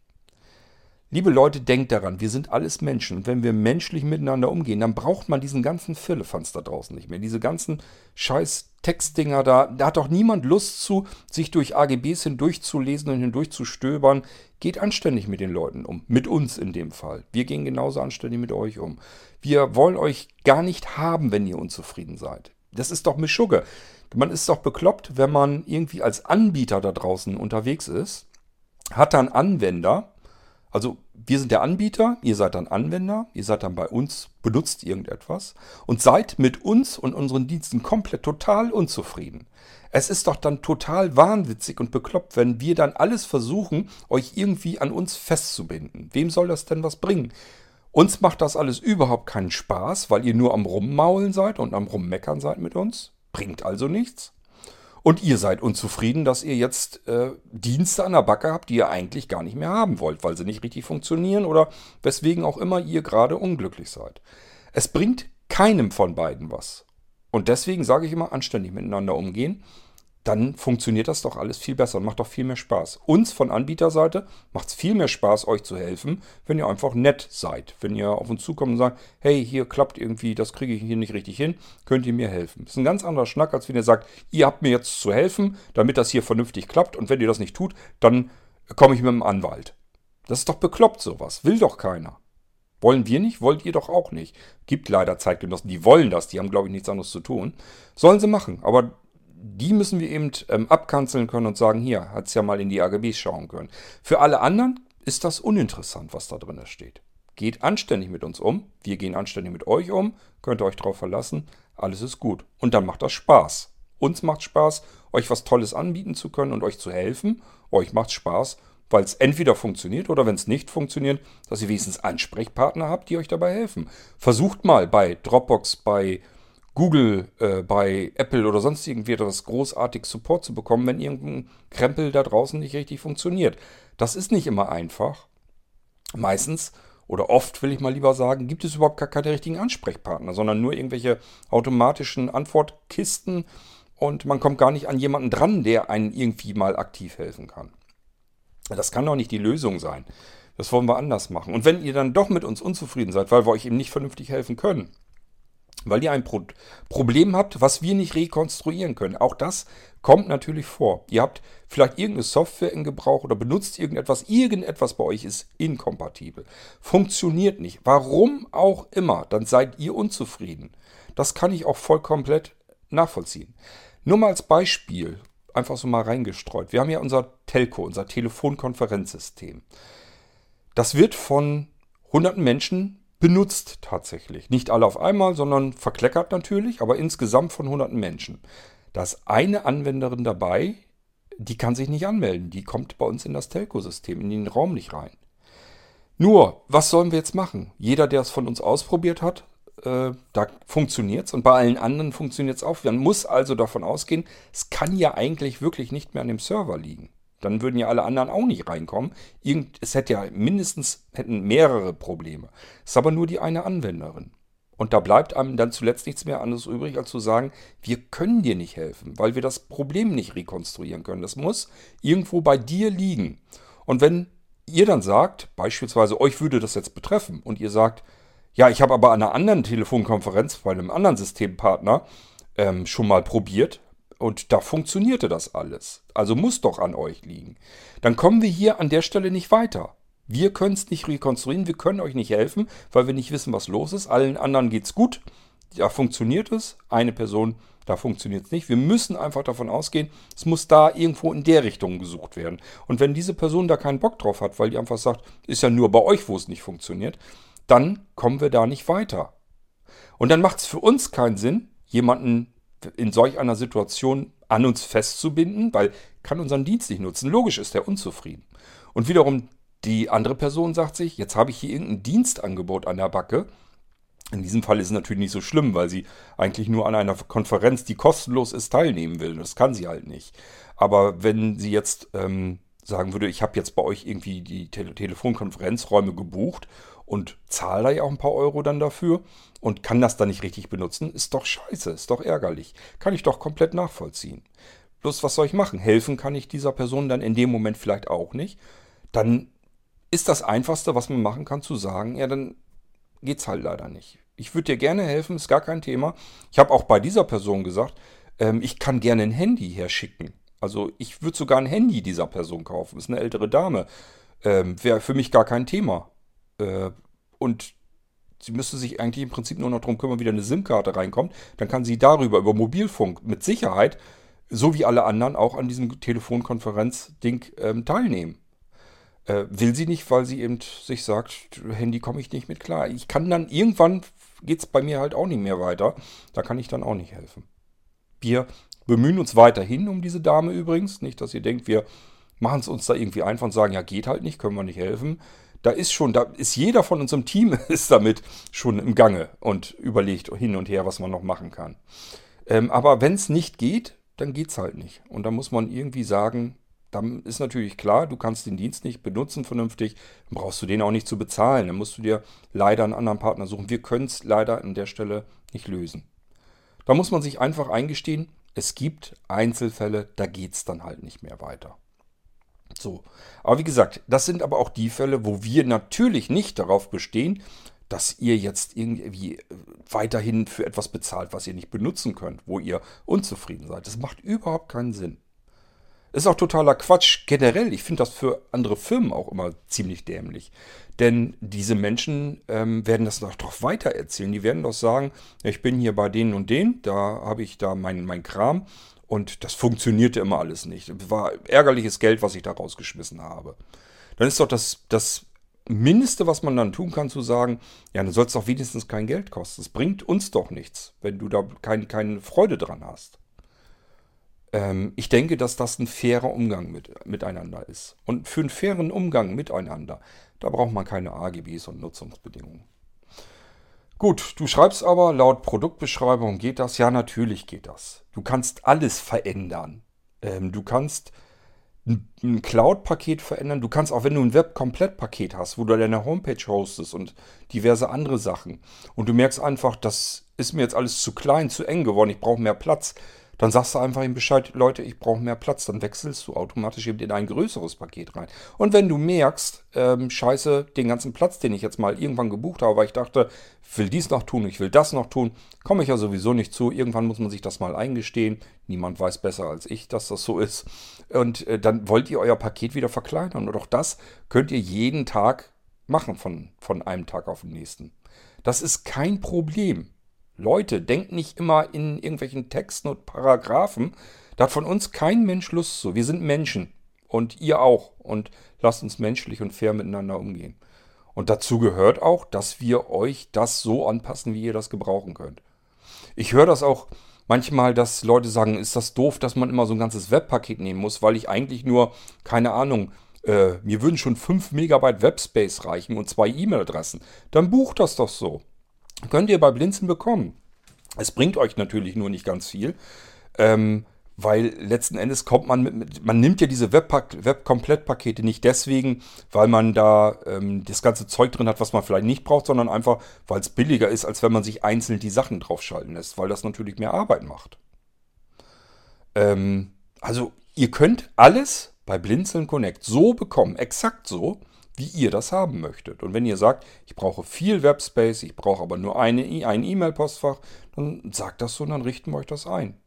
Liebe Leute, denkt daran, wir sind alles Menschen. Und wenn wir menschlich miteinander umgehen, dann braucht man diesen ganzen Firlefanz da draußen nicht mehr. Diese ganzen scheiß Textdinger da. Da hat doch niemand Lust zu, sich durch AGBs hindurchzulesen und hindurchzustöbern. Geht anständig mit den Leuten um. Mit uns in dem Fall. Wir gehen genauso anständig mit euch um. Wir wollen euch gar nicht haben, wenn ihr unzufrieden seid. Das ist doch Mischugge. Man ist doch bekloppt, wenn man irgendwie als Anbieter da draußen unterwegs ist, hat dann Anwender, also wir sind der Anbieter, ihr seid dann Anwender, ihr seid dann bei uns, benutzt irgendetwas und seid mit uns und unseren Diensten komplett total unzufrieden. Es ist doch dann total wahnwitzig und bekloppt, wenn wir dann alles versuchen, euch irgendwie an uns festzubinden. Wem soll das denn was bringen? Uns macht das alles überhaupt keinen Spaß, weil ihr nur am Rummaulen seid und am Rummeckern seid mit uns. Bringt also nichts. Und ihr seid unzufrieden, dass ihr jetzt äh, Dienste an der Backe habt, die ihr eigentlich gar nicht mehr haben wollt, weil sie nicht richtig funktionieren oder weswegen auch immer ihr gerade unglücklich seid. Es bringt keinem von beiden was. Und deswegen sage ich immer, anständig miteinander umgehen dann funktioniert das doch alles viel besser und macht doch viel mehr Spaß. Uns von Anbieterseite macht es viel mehr Spaß, euch zu helfen, wenn ihr einfach nett seid. Wenn ihr auf uns zukommt und sagt, hey, hier klappt irgendwie, das kriege ich hier nicht richtig hin, könnt ihr mir helfen. Das ist ein ganz anderer Schnack, als wenn ihr sagt, ihr habt mir jetzt zu helfen, damit das hier vernünftig klappt und wenn ihr das nicht tut, dann komme ich mit dem Anwalt. Das ist doch bekloppt sowas, will doch keiner. Wollen wir nicht, wollt ihr doch auch nicht. Gibt leider Zeitgenossen, die wollen das, die haben, glaube ich, nichts anderes zu tun. Sollen sie machen, aber die müssen wir eben ähm, abkanzeln können und sagen, hier, hat es ja mal in die AGBs schauen können. Für alle anderen ist das uninteressant, was da drin steht. Geht anständig mit uns um, wir gehen anständig mit euch um, könnt ihr euch darauf verlassen, alles ist gut. Und dann macht das Spaß. Uns macht Spaß, euch was Tolles anbieten zu können und euch zu helfen. Euch macht Spaß, weil es entweder funktioniert oder wenn es nicht funktioniert, dass ihr wenigstens Ansprechpartner habt, die euch dabei helfen. Versucht mal bei Dropbox, bei Google, äh, bei Apple oder sonst irgendwie etwas großartig Support zu bekommen, wenn irgendein Krempel da draußen nicht richtig funktioniert. Das ist nicht immer einfach. Meistens oder oft will ich mal lieber sagen, gibt es überhaupt gar keine richtigen Ansprechpartner, sondern nur irgendwelche automatischen Antwortkisten und man kommt gar nicht an jemanden dran, der einen irgendwie mal aktiv helfen kann. Das kann doch nicht die Lösung sein. Das wollen wir anders machen. Und wenn ihr dann doch mit uns unzufrieden seid, weil wir euch eben nicht vernünftig helfen können, weil ihr ein Pro Problem habt, was wir nicht rekonstruieren können. Auch das kommt natürlich vor. Ihr habt vielleicht irgendeine Software in Gebrauch oder benutzt irgendetwas. Irgendetwas bei euch ist inkompatibel. Funktioniert nicht. Warum auch immer. Dann seid ihr unzufrieden. Das kann ich auch voll komplett nachvollziehen. Nur mal als Beispiel, einfach so mal reingestreut. Wir haben ja unser Telco, unser Telefonkonferenzsystem. Das wird von hunderten Menschen benutzt tatsächlich. Nicht alle auf einmal, sondern verkleckert natürlich, aber insgesamt von hunderten Menschen. Da ist eine Anwenderin dabei, die kann sich nicht anmelden. Die kommt bei uns in das Telco-System, in den Raum nicht rein. Nur, was sollen wir jetzt machen? Jeder, der es von uns ausprobiert hat, äh, da funktioniert es und bei allen anderen funktioniert es auch. Man muss also davon ausgehen, es kann ja eigentlich wirklich nicht mehr an dem Server liegen. Dann würden ja alle anderen auch nicht reinkommen. Irgend, es hätte ja mindestens hätten mehrere Probleme. Es ist aber nur die eine Anwenderin. Und da bleibt einem dann zuletzt nichts mehr anderes übrig, als zu sagen, wir können dir nicht helfen, weil wir das Problem nicht rekonstruieren können. Das muss irgendwo bei dir liegen. Und wenn ihr dann sagt, beispielsweise euch würde das jetzt betreffen und ihr sagt, ja, ich habe aber an einer anderen Telefonkonferenz bei einem anderen Systempartner ähm, schon mal probiert und da funktionierte das alles. Also muss doch an euch liegen. Dann kommen wir hier an der Stelle nicht weiter. Wir können es nicht rekonstruieren, wir können euch nicht helfen, weil wir nicht wissen, was los ist. Allen anderen geht es gut, da funktioniert es. Eine Person, da funktioniert es nicht. Wir müssen einfach davon ausgehen, es muss da irgendwo in der Richtung gesucht werden. Und wenn diese Person da keinen Bock drauf hat, weil die einfach sagt, ist ja nur bei euch, wo es nicht funktioniert, dann kommen wir da nicht weiter. Und dann macht es für uns keinen Sinn, jemanden in solch einer Situation an uns festzubinden, weil kann unseren Dienst nicht nutzen. Logisch ist er unzufrieden. Und wiederum die andere Person sagt sich, jetzt habe ich hier irgendein Dienstangebot an der Backe. In diesem Fall ist es natürlich nicht so schlimm, weil sie eigentlich nur an einer Konferenz, die kostenlos ist, teilnehmen will. Das kann sie halt nicht. Aber wenn sie jetzt ähm, sagen würde, ich habe jetzt bei euch irgendwie die Tele Telefonkonferenzräume gebucht und zahle da ja auch ein paar Euro dann dafür und kann das dann nicht richtig benutzen, ist doch scheiße, ist doch ärgerlich. Kann ich doch komplett nachvollziehen. Bloß was soll ich machen? Helfen kann ich dieser Person dann in dem Moment vielleicht auch nicht. Dann ist das Einfachste, was man machen kann, zu sagen, ja, dann geht's halt leider nicht. Ich würde dir gerne helfen, ist gar kein Thema. Ich habe auch bei dieser Person gesagt, ähm, ich kann gerne ein Handy herschicken. Also ich würde sogar ein Handy dieser Person kaufen. Ist eine ältere Dame. Ähm, Wäre für mich gar kein Thema. Äh, und sie müsste sich eigentlich im Prinzip nur noch darum kümmern, wie eine SIM-Karte reinkommt. Dann kann sie darüber, über Mobilfunk, mit Sicherheit, so wie alle anderen, auch an diesem Telefonkonferenz-Ding ähm, teilnehmen. Äh, will sie nicht, weil sie eben sich sagt, Handy komme ich nicht mit klar. Ich kann dann irgendwann, geht es bei mir halt auch nicht mehr weiter. Da kann ich dann auch nicht helfen. Wir bemühen uns weiterhin um diese Dame übrigens. Nicht, dass ihr denkt, wir machen es uns da irgendwie einfach und sagen, ja, geht halt nicht, können wir nicht helfen. Da ist schon, da ist jeder von unserem Team ist damit schon im Gange und überlegt hin und her, was man noch machen kann. Ähm, aber wenn es nicht geht, dann geht es halt nicht. Und da muss man irgendwie sagen, dann ist natürlich klar, du kannst den Dienst nicht benutzen vernünftig, dann brauchst du den auch nicht zu bezahlen. Dann musst du dir leider einen anderen Partner suchen. Wir können es leider an der Stelle nicht lösen. Da muss man sich einfach eingestehen, es gibt Einzelfälle, da geht es dann halt nicht mehr weiter. So, aber wie gesagt, das sind aber auch die Fälle, wo wir natürlich nicht darauf bestehen, dass ihr jetzt irgendwie äh, weiterhin für etwas bezahlt, was ihr nicht benutzen könnt, wo ihr unzufrieden seid. Das macht überhaupt keinen Sinn. Ist auch totaler Quatsch generell. Ich finde das für andere Firmen auch immer ziemlich dämlich. Denn diese Menschen ähm, werden das doch, doch weiter erzählen. Die werden doch sagen, ich bin hier bei denen und denen, da habe ich da mein, mein Kram und das funktionierte immer alles nicht. War ärgerliches Geld, was ich da rausgeschmissen habe. Dann ist doch das, das Mindeste, was man dann tun kann, zu sagen, ja, dann soll es doch wenigstens kein Geld kosten. Es bringt uns doch nichts, wenn du da kein, keine Freude dran hast. Ähm, ich denke, dass das ein fairer Umgang mit, miteinander ist. Und für einen fairen Umgang miteinander, da braucht man keine AGBs und Nutzungsbedingungen. Gut, du schreibst aber, laut Produktbeschreibung geht das. Ja, natürlich geht das. Du kannst alles verändern. Ähm, du kannst ein Cloud-Paket verändern. Du kannst auch, wenn du ein Web-Komplett-Paket hast, wo du deine Homepage hostest und diverse andere Sachen und du merkst einfach, das ist mir jetzt alles zu klein, zu eng geworden, ich brauche mehr Platz, Dann sagst du einfach ihm Bescheid, Leute, ich brauche mehr Platz. Dann wechselst du automatisch eben in ein größeres Paket rein. Und wenn du merkst, ähm, scheiße, den ganzen Platz, den ich jetzt mal irgendwann gebucht habe, weil ich dachte, ich will dies noch tun, ich will das noch tun, komme ich ja sowieso nicht zu. Irgendwann muss man sich das mal eingestehen. Niemand weiß besser als ich, dass das so ist. Und äh, dann wollt ihr euer Paket wieder verkleinern. Und auch das könnt ihr jeden Tag machen von, von einem Tag auf den nächsten. Das ist kein Problem. Leute, denkt nicht immer in irgendwelchen Texten und Paragraphen. Da hat von uns kein Mensch Lust zu. Wir sind Menschen. Und ihr auch. Und lasst uns menschlich und fair miteinander umgehen. Und dazu gehört auch, dass wir euch das so anpassen, wie ihr das gebrauchen könnt. Ich höre das auch manchmal, dass Leute sagen, ist das doof, dass man immer so ein ganzes Webpaket nehmen muss, weil ich eigentlich nur, keine Ahnung, äh, mir würden schon 5 Megabyte Webspace reichen und zwei E-Mail-Adressen. Dann bucht das doch so. Könnt ihr bei Blinzen bekommen. Es bringt euch natürlich nur nicht ganz viel. Ähm, weil letzten Endes kommt man mit, man nimmt ja diese Web-Komplettpakete nicht deswegen, weil man da ähm, das ganze Zeug drin hat, was man vielleicht nicht braucht, sondern einfach, weil es billiger ist, als wenn man sich einzeln die Sachen draufschalten lässt, weil das natürlich mehr Arbeit macht. Ähm, also ihr könnt alles bei Blinzeln Connect so bekommen, exakt so, wie ihr das haben möchtet. Und wenn ihr sagt, ich brauche viel Webspace, ich brauche aber nur eine, ein E-Mail-Postfach, dann sagt das so und dann richten wir euch das ein.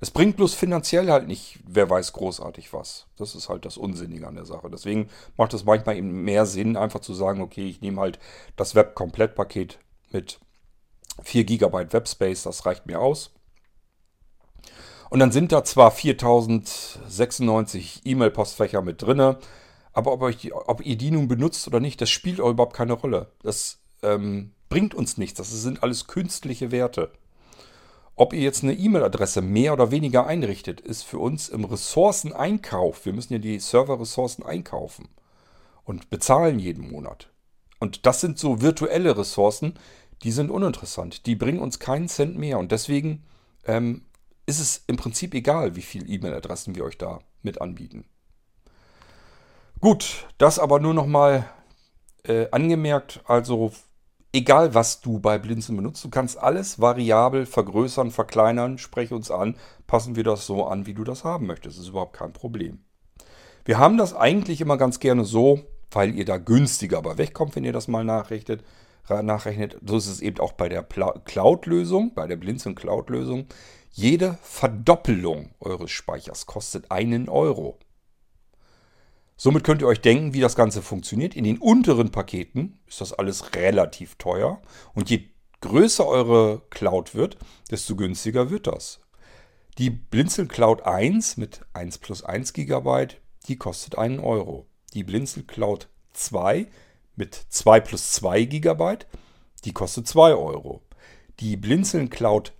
Es bringt bloß finanziell halt nicht, wer weiß großartig was. Das ist halt das Unsinnige an der Sache. Deswegen macht es manchmal eben mehr Sinn, einfach zu sagen, okay, ich nehme halt das Web-Komplettpaket mit 4 GB Webspace, das reicht mir aus. Und dann sind da zwar 4096 E-Mail-Postfächer mit drin, aber ob, euch die, ob, ihr die nun benutzt oder nicht, das spielt auch überhaupt keine Rolle. Das ähm, bringt uns nichts. Das sind alles künstliche Werte. Ob ihr jetzt eine E-Mail-Adresse mehr oder weniger einrichtet, ist für uns im Ressourceneinkauf. Wir müssen ja die Server-Ressourcen einkaufen und bezahlen jeden Monat. Und das sind so virtuelle Ressourcen, die sind uninteressant. Die bringen uns keinen Cent mehr. Und deswegen ähm, ist es im Prinzip egal, wie viele E-Mail-Adressen wir euch da mit anbieten. Gut, das aber nur nochmal äh, angemerkt. Also egal was du bei Blinzeln benutzt, du kannst alles variabel vergrößern, verkleinern, spreche uns an, passen wir das so an, wie du das haben möchtest. Das ist überhaupt kein Problem. Wir haben das eigentlich immer ganz gerne so, weil ihr da günstiger aber wegkommt, wenn ihr das mal nachrechnet. nachrechnet. So ist es eben auch bei der Cloud-Lösung, bei der Blinzeln Cloud-Lösung. Jede Verdoppelung eures Speichers kostet einen Euro. Somit könnt ihr euch denken, wie das Ganze funktioniert. In den unteren Paketen ist das alles relativ teuer. Und je größer eure Cloud wird, desto günstiger wird das. Die Blinzel Cloud 1 mit 1 plus 1 GB, die kostet einen Euro. Die Blinzel Cloud 2 mit 2 plus 2 GB, die kostet 2 Euro. Die Blinzeln Cloud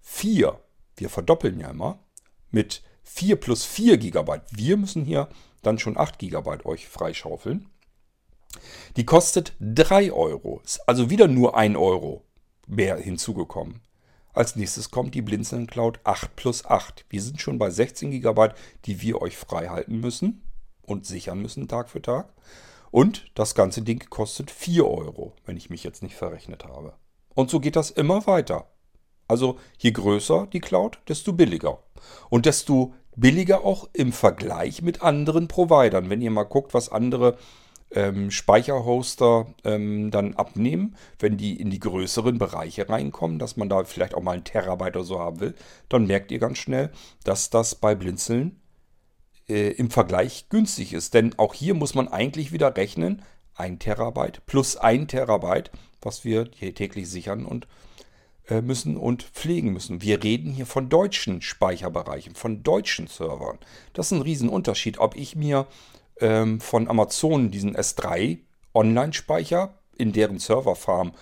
4, wir verdoppeln ja immer, mit 4 plus 4 GB. Wir müssen hier dann schon 8 GB euch freischaufeln. Die kostet 3 Euro. Ist also wieder nur 1 Euro mehr hinzugekommen. Als nächstes kommt die Blinzeln Cloud 8 plus 8. Wir sind schon bei 16 GB, die wir euch frei halten müssen und sichern müssen Tag für Tag. Und das ganze Ding kostet 4 Euro, wenn ich mich jetzt nicht verrechnet habe. Und so geht das immer weiter. Also je größer die Cloud, desto billiger. Und desto billiger auch im Vergleich mit anderen Providern. Wenn ihr mal guckt, was andere ähm, Speicherhoster ähm, dann abnehmen, wenn die in die größeren Bereiche reinkommen, dass man da vielleicht auch mal einen Terabyte oder so haben will, dann merkt ihr ganz schnell, dass das bei Blinzeln äh, im Vergleich günstig ist. Denn auch hier muss man eigentlich wieder rechnen, ein Terabyte plus ein Terabyte, was wir hier täglich sichern und müssen und pflegen müssen. Wir reden hier von deutschen Speicherbereichen, von deutschen Servern. Das ist ein Riesenunterschied, ob ich mir ähm, von Amazon diesen S3 Online-Speicher in deren Serverfarm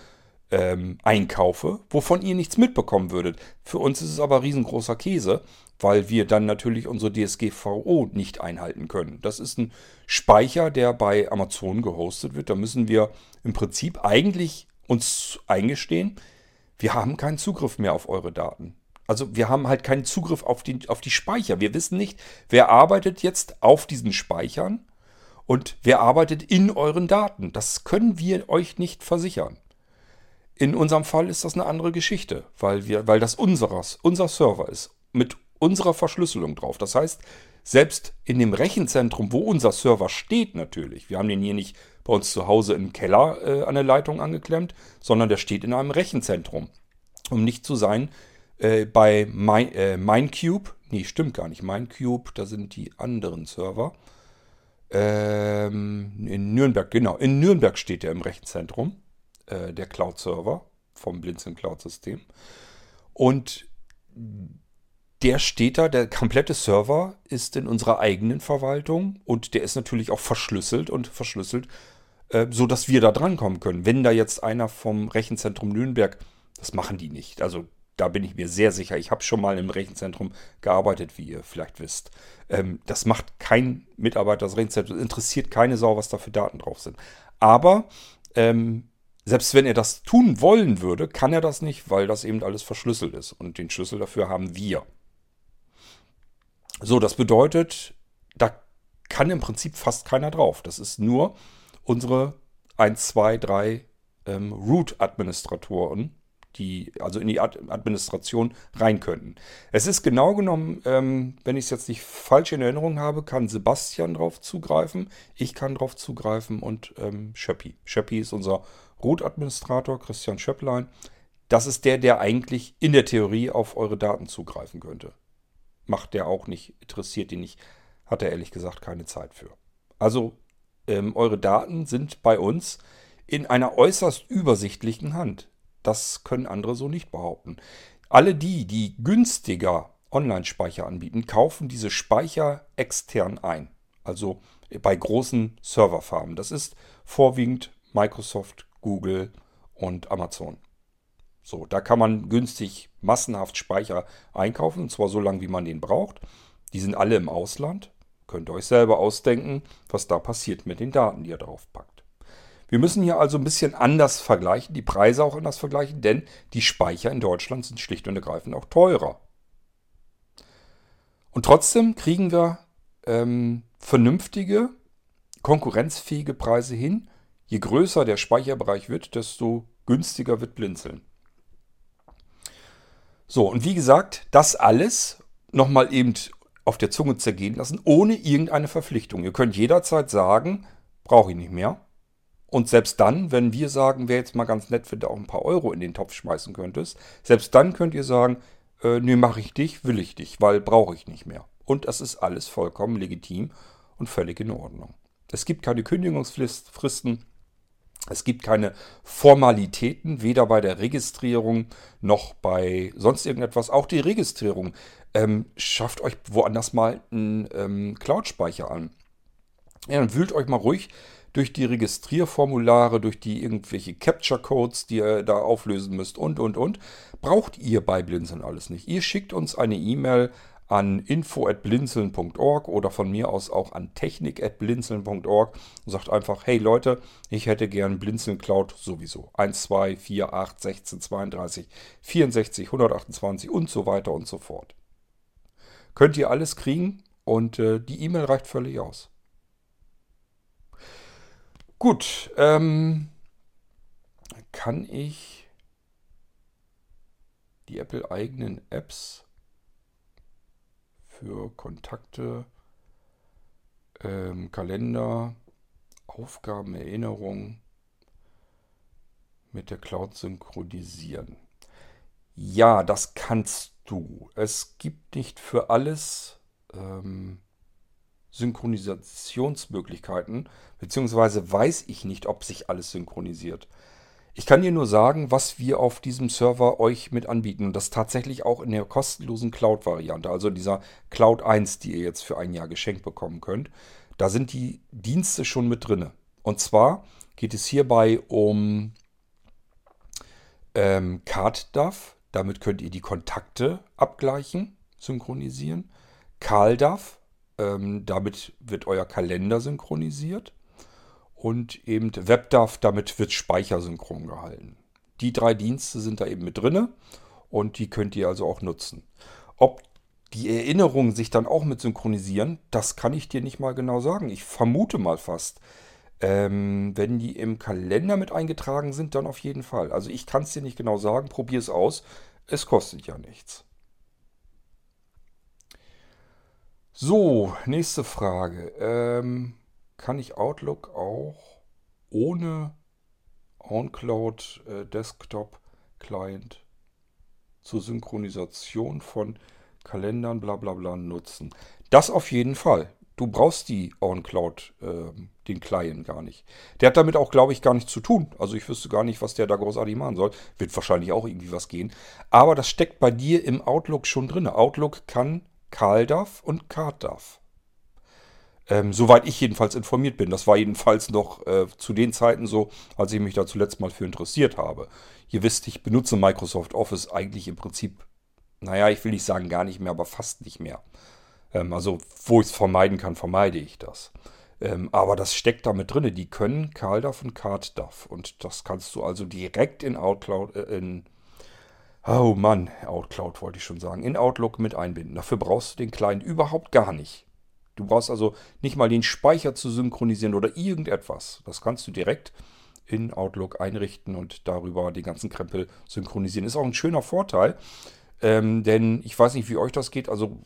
ähm, einkaufe, wovon ihr nichts mitbekommen würdet. Für uns ist es aber riesengroßer Käse, weil wir dann natürlich unsere DSGVO nicht einhalten können. Das ist ein Speicher, der bei Amazon gehostet wird. Da müssen wir im Prinzip eigentlich uns eingestehen, wir haben keinen Zugriff mehr auf eure Daten. Also wir haben halt keinen Zugriff auf die, auf die Speicher. Wir wissen nicht, wer arbeitet jetzt auf diesen Speichern und wer arbeitet in euren Daten. Das können wir euch nicht versichern. In unserem Fall ist das eine andere Geschichte, weil, wir, weil das unseres, unser Server ist. mit unserer Verschlüsselung drauf. Das heißt, selbst in dem Rechenzentrum, wo unser Server steht natürlich, wir haben den hier nicht bei uns zu Hause im Keller äh, an der Leitung angeklemmt, sondern der steht in einem Rechenzentrum. Um nicht zu sein, äh, bei My, äh, Minecube, nee, stimmt gar nicht, Minecube, da sind die anderen Server. Ähm, in Nürnberg, genau, in Nürnberg steht er im Rechenzentrum, äh, der Cloud-Server vom Blinzeln Cloud-System. Und der steht da, der komplette Server ist in unserer eigenen Verwaltung und der ist natürlich auch verschlüsselt und verschlüsselt, äh, so dass wir da drankommen können. Wenn da jetzt einer vom Rechenzentrum Nürnberg, das machen die nicht. Also da bin ich mir sehr sicher. Ich habe schon mal im Rechenzentrum gearbeitet, wie ihr vielleicht wisst. Ähm, das macht kein Mitarbeiter des Rechenzentrums. Interessiert keine Sau, was da für Daten drauf sind. Aber ähm, selbst wenn er das tun wollen würde, kann er das nicht, weil das eben alles verschlüsselt ist. Und den Schlüssel dafür haben wir. So, das bedeutet, da kann im Prinzip fast keiner drauf. Das ist nur unsere 1, 2, 3 ähm, Root-Administratoren, die also in die Ad Administration rein könnten. Es ist genau genommen, ähm, wenn ich es jetzt nicht falsch in Erinnerung habe, kann Sebastian drauf zugreifen, ich kann drauf zugreifen und ähm, Schöppi. Schöppi ist unser Root-Administrator, Christian Schöpplein. Das ist der, der eigentlich in der Theorie auf eure Daten zugreifen könnte. Macht der auch nicht, interessiert ihn nicht, hat er ehrlich gesagt keine Zeit für. Also ähm, eure Daten sind bei uns in einer äußerst übersichtlichen Hand. Das können andere so nicht behaupten. Alle die, die günstiger Online-Speicher anbieten, kaufen diese Speicher extern ein. Also bei großen Serverfarmen. Das ist vorwiegend Microsoft, Google und Amazon. So, da kann man günstig massenhaft Speicher einkaufen, und zwar so lange, wie man den braucht. Die sind alle im Ausland. Könnt ihr euch selber ausdenken, was da passiert mit den Daten, die ihr drauf packt. Wir müssen hier also ein bisschen anders vergleichen, die Preise auch anders vergleichen, denn die Speicher in Deutschland sind schlicht und ergreifend auch teurer. Und trotzdem kriegen wir ähm, vernünftige, konkurrenzfähige Preise hin. Je größer der Speicherbereich wird, desto günstiger wird Blinzeln. So, und wie gesagt, das alles nochmal eben auf der Zunge zergehen lassen, ohne irgendeine Verpflichtung. Ihr könnt jederzeit sagen, brauche ich nicht mehr. Und selbst dann, wenn wir sagen, wäre jetzt mal ganz nett, wenn du auch ein paar Euro in den Topf schmeißen könntest, selbst dann könnt ihr sagen, äh, nee, mache ich dich, will ich dich, weil brauche ich nicht mehr. Und das ist alles vollkommen legitim und völlig in Ordnung. Es gibt keine Kündigungsfristen, es gibt keine Formalitäten, weder bei der Registrierung noch bei sonst irgendetwas. Auch die Registrierung ähm, schafft euch woanders mal einen ähm, Cloud-Speicher an. Ja, dann wühlt euch mal ruhig durch die Registrierformulare, durch die irgendwelche Capture-Codes, die ihr da auflösen müsst und, und, und, braucht ihr bei Blinzeln alles nicht. Ihr schickt uns eine E-Mail an info@blinzeln.org oder von mir aus auch an technik@blinzeln.org und sagt einfach, hey Leute, ich hätte gern Blinzeln Cloud sowieso. 1, 2, 4, 8, 16, 32, 64, 128 und so weiter und so fort. Könnt ihr alles kriegen und äh, die E-Mail reicht völlig aus. Gut, ähm, kann ich die Apple-eigenen Apps für Kontakte, ähm, Kalender, Aufgaben, Erinnerungen mit der Cloud synchronisieren? Ja, das kannst du. Es gibt nicht für alles ähm, Synchronisationsmöglichkeiten, beziehungsweise weiß ich nicht, ob sich alles synchronisiert. Ich kann dir nur sagen, was wir auf diesem Server euch mit anbieten. Und das tatsächlich auch in der kostenlosen Cloud-Variante, also dieser Cloud 1, die ihr jetzt für ein Jahr geschenkt bekommen könnt. Da sind die Dienste schon mit drin. Und zwar geht es hierbei um ähm, CardDAV. Damit könnt ihr die Kontakte abgleichen, synchronisieren. CalDAV, ähm, damit wird euer Kalender synchronisiert. Und eben WebDAV, damit wird Speicher synchron gehalten. Die drei Dienste sind da eben mit drin und die könnt ihr also auch nutzen. Ob die Erinnerungen sich dann auch mit synchronisieren, das kann ich dir nicht mal genau sagen. Ich vermute mal fast. Ähm, wenn die im Kalender mit eingetragen sind, dann auf jeden Fall. Also ich kann es dir nicht genau sagen. Probier es aus. Es kostet ja nichts. So, nächste Frage. Ähm, kann ich Outlook auch ohne OnCloud äh, Desktop Client zur Synchronisation von Kalendern bla bla bla nutzen? Das auf jeden Fall. Du brauchst die OnCloud, äh, den Client gar nicht. Der hat damit auch, glaube ich, gar nichts zu tun. Also ich wüsste gar nicht, was der da großartig machen soll. Wird wahrscheinlich auch irgendwie was gehen. Aber das steckt bei dir im Outlook schon drin. Outlook kann CalDAV und CardDAV. Ähm, soweit ich jedenfalls informiert bin. Das war jedenfalls noch äh, zu den Zeiten so, als ich mich da zuletzt mal für interessiert habe. Ihr wisst, ich benutze Microsoft Office eigentlich im Prinzip, naja, ich will nicht sagen gar nicht mehr, aber fast nicht mehr. Ähm, also wo ich es vermeiden kann, vermeide ich das. Ähm, aber das steckt da mit drin. Die können CalDAV und CardDAV. Und das kannst du also direkt in Outlook, äh, in, oh Mann, Outlook wollte ich schon sagen, in Outlook mit einbinden. Dafür brauchst du den Client überhaupt gar nicht. Du brauchst also nicht mal den Speicher zu synchronisieren oder irgendetwas. Das kannst du direkt in Outlook einrichten und darüber den ganzen Krempel synchronisieren. Ist auch ein schöner Vorteil, ähm, denn ich weiß nicht, wie euch das geht. Also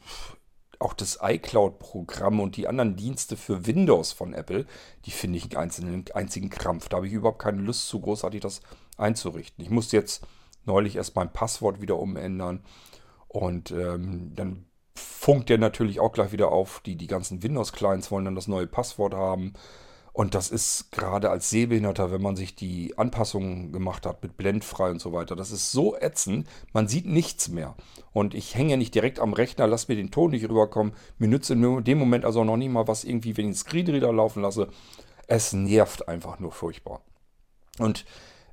auch das iCloud-Programm und die anderen Dienste für Windows von Apple, die finde ich einen einzigen Krampf. Da habe ich überhaupt keine Lust zu, großartig das einzurichten. Ich musste jetzt neulich erst mein Passwort wieder umändern und ähm, dann funkt der natürlich auch gleich wieder auf. Die, die ganzen Windows-Clients wollen dann das neue Passwort haben. Und das ist gerade als Sehbehinderter, wenn man sich die Anpassungen gemacht hat mit blendfrei und so weiter, das ist so ätzend, man sieht nichts mehr. Und ich hänge nicht direkt am Rechner, lass mir den Ton nicht rüberkommen, mir nützt in dem Moment also noch nicht mal was irgendwie, wenn ich den Screenreader laufen lasse. Es nervt einfach nur furchtbar. Und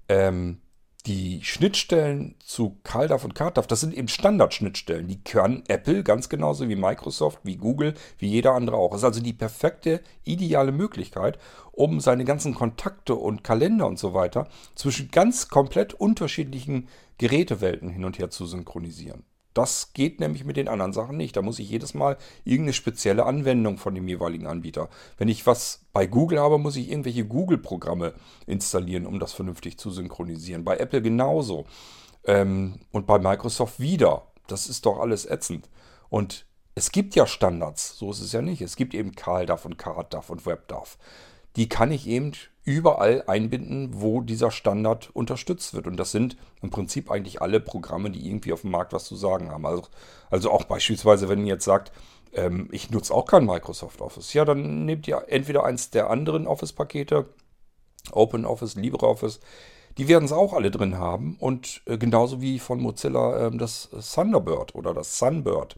ähm, die Schnittstellen zu CalDAV und CardDAV, das sind eben Standardschnittstellen. Die kann Apple ganz genauso wie Microsoft, wie Google, wie jeder andere auch. Das ist also die perfekte, ideale Möglichkeit, um seine ganzen Kontakte und Kalender und so weiter zwischen ganz komplett unterschiedlichen Gerätewelten hin und her zu synchronisieren. Das geht nämlich mit den anderen Sachen nicht. Da muss ich jedes Mal irgendeine spezielle Anwendung von dem jeweiligen Anbieter. Wenn ich was bei Google habe, muss ich irgendwelche Google-Programme installieren, um das vernünftig zu synchronisieren. Bei Apple genauso. Ähm, und bei Microsoft wieder. Das ist doch alles ätzend. Und es gibt ja Standards, so ist es ja nicht. Es gibt eben CalDAV und CardDAV und WebDAV die kann ich eben überall einbinden, wo dieser Standard unterstützt wird. Und das sind im Prinzip eigentlich alle Programme, die irgendwie auf dem Markt was zu sagen haben. Also, also auch beispielsweise, wenn ihr jetzt sagt, ähm, ich nutze auch kein Microsoft Office, ja, dann nehmt ihr entweder eins der anderen Office-Pakete, OpenOffice, LibreOffice, die werden es auch alle drin haben. Und äh, genauso wie von Mozilla äh, das Thunderbird oder das Sunbird.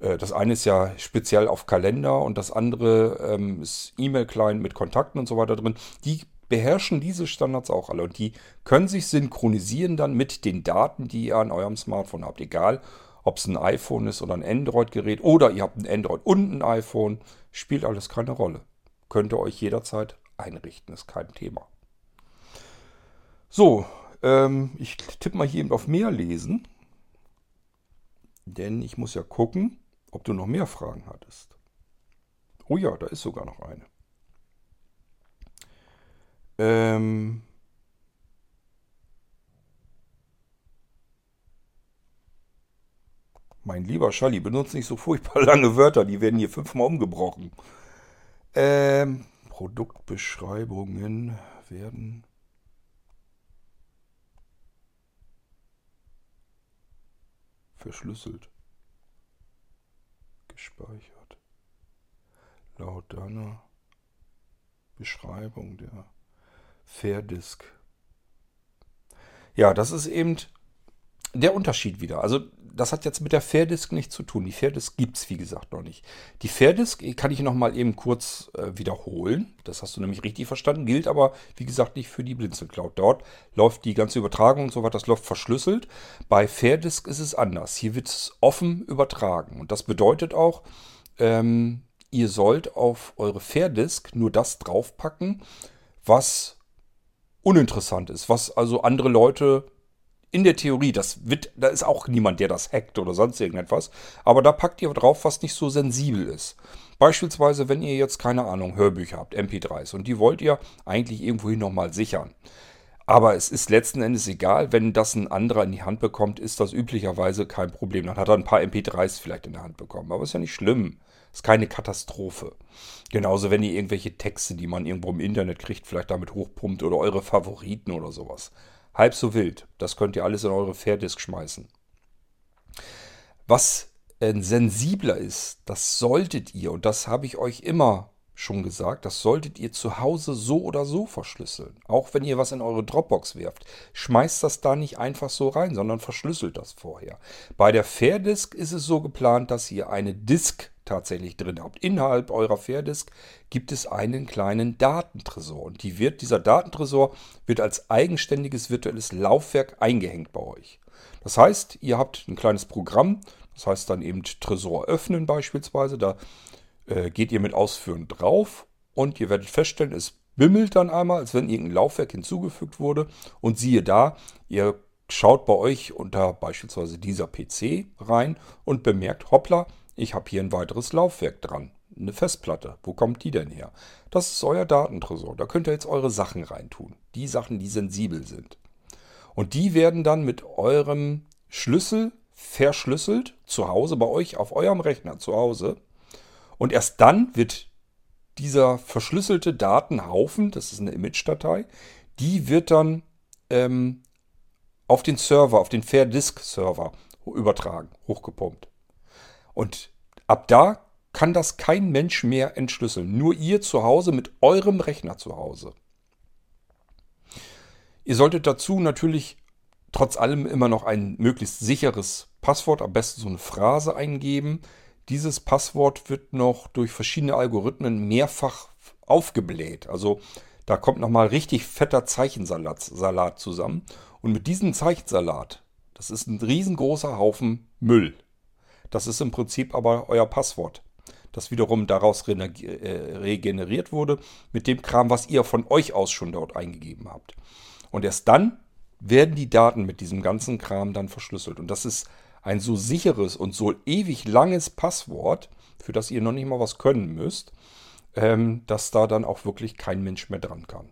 Äh, das eine ist ja speziell auf Kalender und das andere ähm, ist E-Mail-Client mit Kontakten und so weiter drin. Die beherrschen diese Standards auch alle und die können sich synchronisieren dann mit den Daten, die ihr an eurem Smartphone habt. Egal, ob es ein iPhone ist oder ein Android-Gerät oder ihr habt ein Android und ein iPhone, spielt alles keine Rolle. Könnt ihr euch jederzeit einrichten, ist kein Thema. So, ähm, ich tippe mal hier eben auf mehr lesen, denn ich muss ja gucken ob du noch mehr Fragen hattest. Oh ja, da ist sogar noch eine. Ähm mein lieber Schalli, benutze nicht so furchtbar lange Wörter, die werden hier fünfmal umgebrochen. Ähm, Produktbeschreibungen werden verschlüsselt gespeichert. Laut deiner Beschreibung der Fairdisk. Ja, das ist eben der Unterschied wieder. Also das hat jetzt mit der Fairdisk nichts zu tun. Die Fairdisk gibt es, wie gesagt, noch nicht. Die Fairdisk kann ich nochmal eben kurz äh, wiederholen. Das hast du nämlich richtig verstanden. Gilt aber, wie gesagt, nicht für die Blinzel Cloud. Dort läuft die ganze Übertragung und so weiter, das läuft verschlüsselt. Bei Fairdisk ist es anders. Hier wird es offen übertragen. Und das bedeutet auch, ähm, ihr sollt auf eure Fairdisk nur das draufpacken, was uninteressant ist, was also andere Leute in der Theorie, das wird, da ist auch niemand, der das hackt oder sonst irgendetwas, aber da packt ihr drauf, was nicht so sensibel ist. Beispielsweise, wenn ihr jetzt keine Ahnung, Hörbücher habt, MP3s und die wollt ihr eigentlich irgendwohin nochmal sichern. Aber es ist letzten Endes egal, wenn das ein anderer in die Hand bekommt, ist das üblicherweise kein Problem. Dann hat er ein paar MP3s vielleicht in der Hand bekommen. Aber ist ja nicht schlimm. Ist keine Katastrophe. Genauso, wenn ihr irgendwelche Texte, die man irgendwo im Internet kriegt, vielleicht damit hochpumpt oder eure Favoriten oder sowas. Halb so wild. Das könnt ihr alles in eure Fairdisk schmeißen. Was äh, sensibler ist, das solltet ihr, und das habe ich euch immer schon gesagt, das solltet ihr zu Hause so oder so verschlüsseln. Auch wenn ihr was in eure Dropbox werft. Schmeißt das da nicht einfach so rein, sondern verschlüsselt das vorher. Bei der Fairdisk ist es so geplant, dass ihr eine Disk tatsächlich drin habt. Innerhalb eurer Fairdisk gibt es einen kleinen Datentresor. Und die wird, dieser Datentresor wird als eigenständiges virtuelles Laufwerk eingehängt bei euch. Das heißt, ihr habt ein kleines Programm, das heißt dann eben Tresor öffnen beispielsweise. Da äh, geht ihr mit Ausführen drauf und ihr werdet feststellen, es bimmelt dann einmal, als wenn irgendein Laufwerk hinzugefügt wurde. Und siehe da, ihr schaut bei euch unter beispielsweise dieser PC rein und bemerkt, hoppla, ich habe hier ein weiteres Laufwerk dran. Eine Festplatte. Wo kommt die denn her? Das ist euer Datentresor. Da könnt ihr jetzt eure Sachen reintun. Die Sachen, die sensibel sind. Und die werden dann mit eurem Schlüssel verschlüsselt zu Hause bei euch auf eurem Rechner zu Hause. Und erst dann wird dieser verschlüsselte Datenhaufen, das ist eine Image-Datei, die wird dann ähm, auf den Server, auf den Fair Disk Server übertragen, hochgepumpt. Und ab da kann das kein Mensch mehr entschlüsseln. Nur ihr zu Hause mit eurem Rechner zu Hause. Ihr solltet dazu natürlich trotz allem immer noch ein möglichst sicheres Passwort, am besten so eine Phrase eingeben. Dieses Passwort wird noch durch verschiedene Algorithmen mehrfach aufgebläht. Also da kommt nochmal richtig fetter Zeichensalat Salat zusammen. Und mit diesem Zeichensalat, das ist ein riesengroßer Haufen Müll. Das ist im Prinzip aber euer Passwort, das wiederum daraus äh, regeneriert wurde mit dem Kram, was ihr von euch aus schon dort eingegeben habt. Und erst dann werden die Daten mit diesem ganzen Kram dann verschlüsselt. Und das ist ein so sicheres und so ewig langes Passwort, für das ihr noch nicht mal was können müsst, ähm, dass da dann auch wirklich kein Mensch mehr dran kann.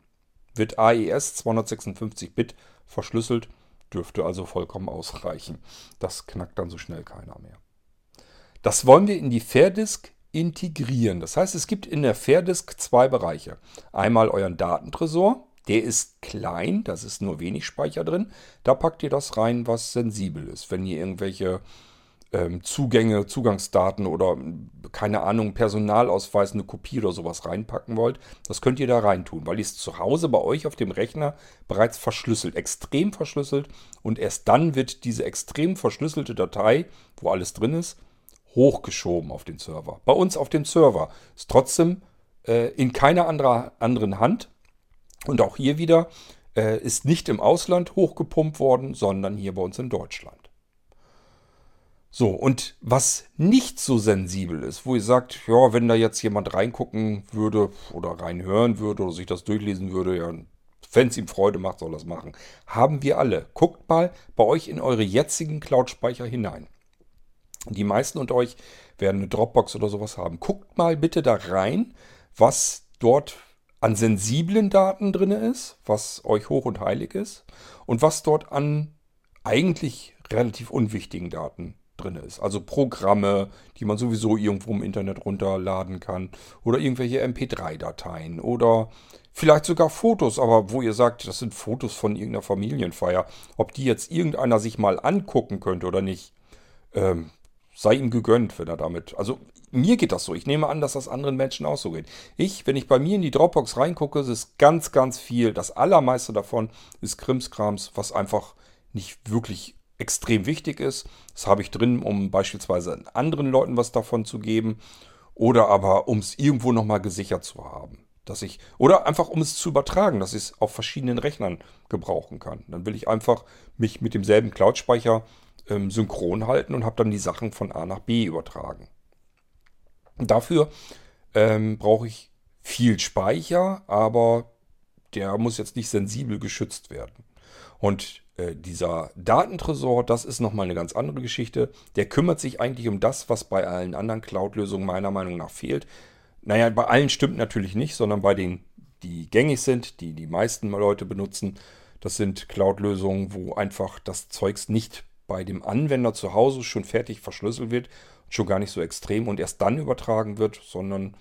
Wird AES 256-Bit verschlüsselt, dürfte also vollkommen ausreichen. Das knackt dann so schnell keiner mehr. Das wollen wir in die Fairdisk integrieren. Das heißt, es gibt in der Fairdisk zwei Bereiche. Einmal euren Datentresor, der ist klein, das ist nur wenig Speicher drin. Da packt ihr das rein, was sensibel ist. Wenn ihr irgendwelche ähm, Zugänge, Zugangsdaten oder keine Ahnung, Personalausweis, eine Kopie oder sowas reinpacken wollt, das könnt ihr da reintun, weil ihr es zu Hause bei euch auf dem Rechner bereits verschlüsselt, extrem verschlüsselt und erst dann wird diese extrem verschlüsselte Datei, wo alles drin ist, hochgeschoben auf den Server. Bei uns auf dem Server ist trotzdem äh, in keiner anderer, anderen Hand und auch hier wieder äh, ist nicht im Ausland hochgepumpt worden, sondern hier bei uns in Deutschland. So, und was nicht so sensibel ist, wo ihr sagt, ja, wenn da jetzt jemand reingucken würde oder reinhören würde oder sich das durchlesen würde, ja, wenn es ihm Freude macht, soll das machen. Haben wir alle. Guckt mal bei euch in eure jetzigen Cloud-Speicher hinein. Die meisten unter euch werden eine Dropbox oder sowas haben. Guckt mal bitte da rein, was dort an sensiblen Daten drin ist, was euch hoch und heilig ist, und was dort an eigentlich relativ unwichtigen Daten drin ist. Also Programme, die man sowieso irgendwo im Internet runterladen kann, oder irgendwelche MP3-Dateien oder vielleicht sogar Fotos, aber wo ihr sagt, das sind Fotos von irgendeiner Familienfeier, ob die jetzt irgendeiner sich mal angucken könnte oder nicht, ähm, sei ihm gegönnt, wenn er damit. Also mir geht das so. Ich nehme an, dass das anderen Menschen auch so geht. Ich, wenn ich bei mir in die Dropbox reingucke, ist es ganz, ganz viel. Das allermeiste davon ist Krimskrams, was einfach nicht wirklich extrem wichtig ist. Das habe ich drin, um beispielsweise anderen Leuten was davon zu geben. Oder aber, um es irgendwo nochmal gesichert zu haben. Dass ich, oder einfach um es zu übertragen, dass ich es auf verschiedenen Rechnern gebrauchen kann. Dann will ich einfach mich mit demselben Cloud-Speicher ähm, synchron halten und habe dann die Sachen von A nach B übertragen. Und dafür ähm, brauche ich viel Speicher, aber der muss jetzt nicht sensibel geschützt werden. Und äh, dieser Datentresor, das ist nochmal eine ganz andere Geschichte. Der kümmert sich eigentlich um das, was bei allen anderen Cloud-Lösungen meiner Meinung nach fehlt. Naja, bei allen stimmt natürlich nicht, sondern bei denen, die gängig sind, die die meisten Leute benutzen. Das sind Cloud-Lösungen, wo einfach das Zeugs nicht bei dem Anwender zu Hause schon fertig verschlüsselt wird schon gar nicht so extrem und erst dann übertragen wird, sondern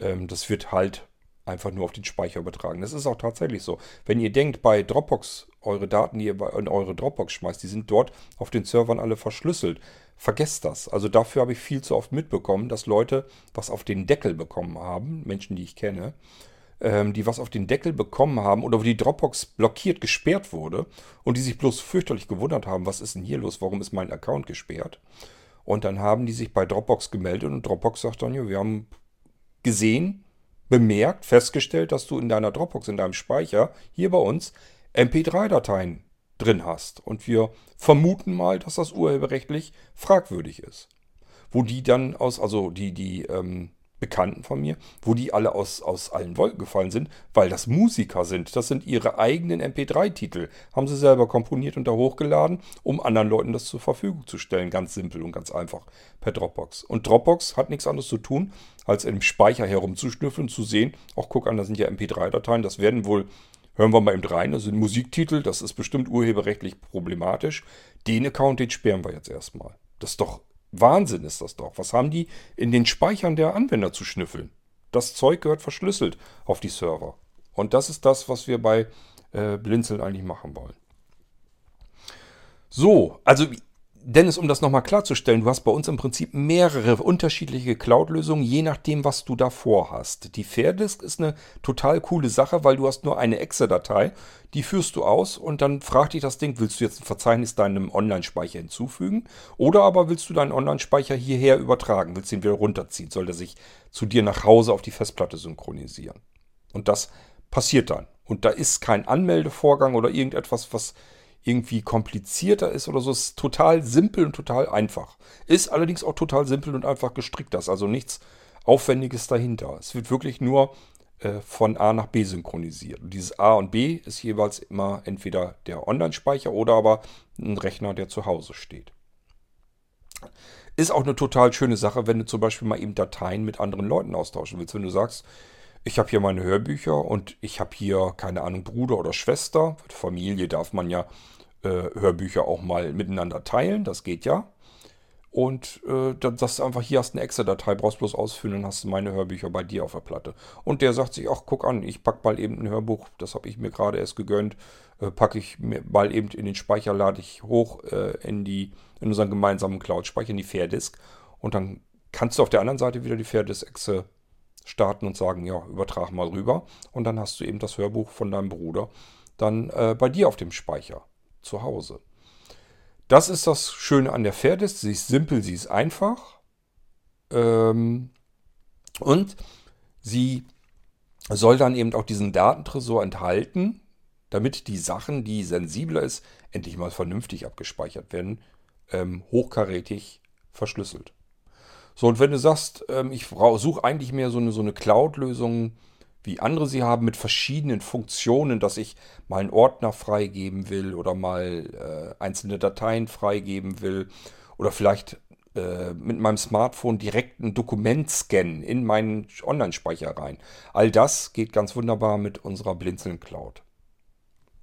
ähm, das wird halt einfach nur auf den Speicher übertragen. Das ist auch tatsächlich so. Wenn ihr denkt, bei Dropbox, eure Daten, die ihr in eure Dropbox schmeißt, die sind dort auf den Servern alle verschlüsselt. Vergesst das. Also dafür habe ich viel zu oft mitbekommen, dass Leute was auf den Deckel bekommen haben, Menschen, die ich kenne, die was auf den Deckel bekommen haben oder wo die Dropbox blockiert, gesperrt wurde und die sich bloß fürchterlich gewundert haben, was ist denn hier los, warum ist mein Account gesperrt? Und dann haben die sich bei Dropbox gemeldet und Dropbox sagt dann, ja, wir haben gesehen, bemerkt, festgestellt, dass du in deiner Dropbox, in deinem Speicher, hier bei uns, MP3-Dateien drin hast. Und wir vermuten mal, dass das urheberrechtlich fragwürdig ist. Wo die dann aus, also die, die ähm, Bekannten von mir, wo die alle aus, aus allen Wolken gefallen sind, weil das Musiker sind. Das sind ihre eigenen MP3-Titel. Haben sie selber komponiert und da hochgeladen, um anderen Leuten das zur Verfügung zu stellen. Ganz simpel und ganz einfach per Dropbox. Und Dropbox hat nichts anderes zu tun, als im Speicher herumzuschnüffeln, zu sehen, auch guck an, da sind ja MP3-Dateien, das werden wohl Hören wir mal eben rein. Das sind Musiktitel, das ist bestimmt urheberrechtlich problematisch. Den Account, den sperren wir jetzt erstmal. Das ist doch Wahnsinn, ist das doch. Was haben die in den Speichern der Anwender zu schnüffeln? Das Zeug gehört verschlüsselt auf die Server. Und das ist das, was wir bei äh, Blinzeln eigentlich machen wollen. So, also Dennis, um das nochmal klarzustellen, du hast bei uns im Prinzip mehrere unterschiedliche Cloud-Lösungen, je nachdem, was du davor hast. Die Fairdisk ist eine total coole Sache, weil du hast nur eine Exe-Datei, die führst du aus und dann fragt dich das Ding, willst du jetzt ein Verzeichnis deinem Online-Speicher hinzufügen oder aber willst du deinen Online-Speicher hierher übertragen, willst du ihn wieder runterziehen, soll der sich zu dir nach Hause auf die Festplatte synchronisieren. Und das passiert dann. Und da ist kein Anmeldevorgang oder irgendetwas, was irgendwie komplizierter ist oder so. Es ist total simpel und total einfach. Ist allerdings auch total simpel und einfach gestrickt. Das also nichts Aufwendiges dahinter. Es wird wirklich nur äh, von A nach B synchronisiert. Und dieses A und B ist jeweils immer entweder der Online-Speicher oder aber ein Rechner, der zu Hause steht. Ist auch eine total schöne Sache, wenn du zum Beispiel mal eben Dateien mit anderen Leuten austauschen willst. Wenn du sagst, ich habe hier meine Hörbücher und ich habe hier, keine Ahnung, Bruder oder Schwester. Familie darf man ja äh, Hörbücher auch mal miteinander teilen, das geht ja. Und äh, dann sagst du einfach, hier hast du eine Excel-Datei, brauchst bloß ausfüllen, dann hast du meine Hörbücher bei dir auf der Platte. Und der sagt sich, ach, guck an, ich packe mal eben ein Hörbuch, das habe ich mir gerade erst gegönnt, äh, packe ich mir mal eben in den Speicher, lade ich hoch äh, in, die, in unseren gemeinsamen Cloud-Speicher, in die Fairdisk. Und dann kannst du auf der anderen Seite wieder die Fairdisk-Exe starten und sagen, ja, übertrag mal rüber. Und dann hast du eben das Hörbuch von deinem Bruder dann äh, bei dir auf dem Speicher zu Hause. Das ist das Schöne an der Fairdisk. Sie ist simpel, sie ist einfach. Ähm, und sie soll dann eben auch diesen Datentresor enthalten, damit die Sachen, die sensibler ist, endlich mal vernünftig abgespeichert werden, ähm, hochkarätig verschlüsselt. So, und wenn du sagst, ähm, ich suche eigentlich mehr so eine, so eine Cloud-Lösung, wie andere sie haben, mit verschiedenen Funktionen, dass ich mal einen Ordner freigeben will oder mal äh, einzelne Dateien freigeben will oder vielleicht äh, mit meinem Smartphone direkt ein Dokument scannen in meinen Online-Speicher rein. All das geht ganz wunderbar mit unserer Blinzeln Cloud.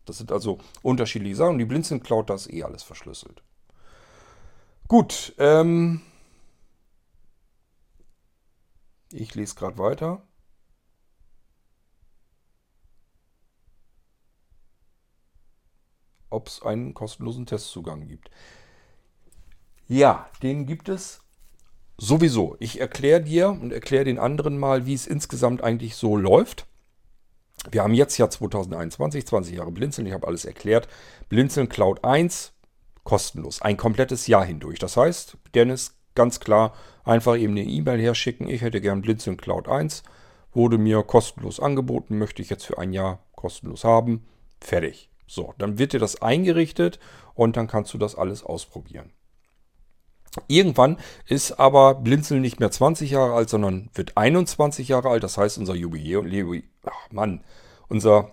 Das sind also unterschiedliche Sachen. Die Blinzeln Cloud, da ist eh alles verschlüsselt. Gut, ähm, ich lese gerade weiter. ob es einen kostenlosen Testzugang gibt. Ja, den gibt es sowieso. Ich erkläre dir und erkläre den anderen mal, wie es insgesamt eigentlich so läuft. Wir haben jetzt ja 2021, 20 Jahre Blinzeln, ich habe alles erklärt. Blinzeln Cloud 1, kostenlos, ein komplettes Jahr hindurch. Das heißt, Dennis, ganz klar, einfach eben eine E-Mail herschicken. Ich hätte gern Blinzeln Cloud 1, wurde mir kostenlos angeboten, möchte ich jetzt für ein Jahr kostenlos haben. Fertig. So, dann wird dir das eingerichtet und dann kannst du das alles ausprobieren. Irgendwann ist aber Blinzeln nicht mehr 20 Jahre alt, sondern wird 21 Jahre alt. Das heißt, unser ach Mann, unser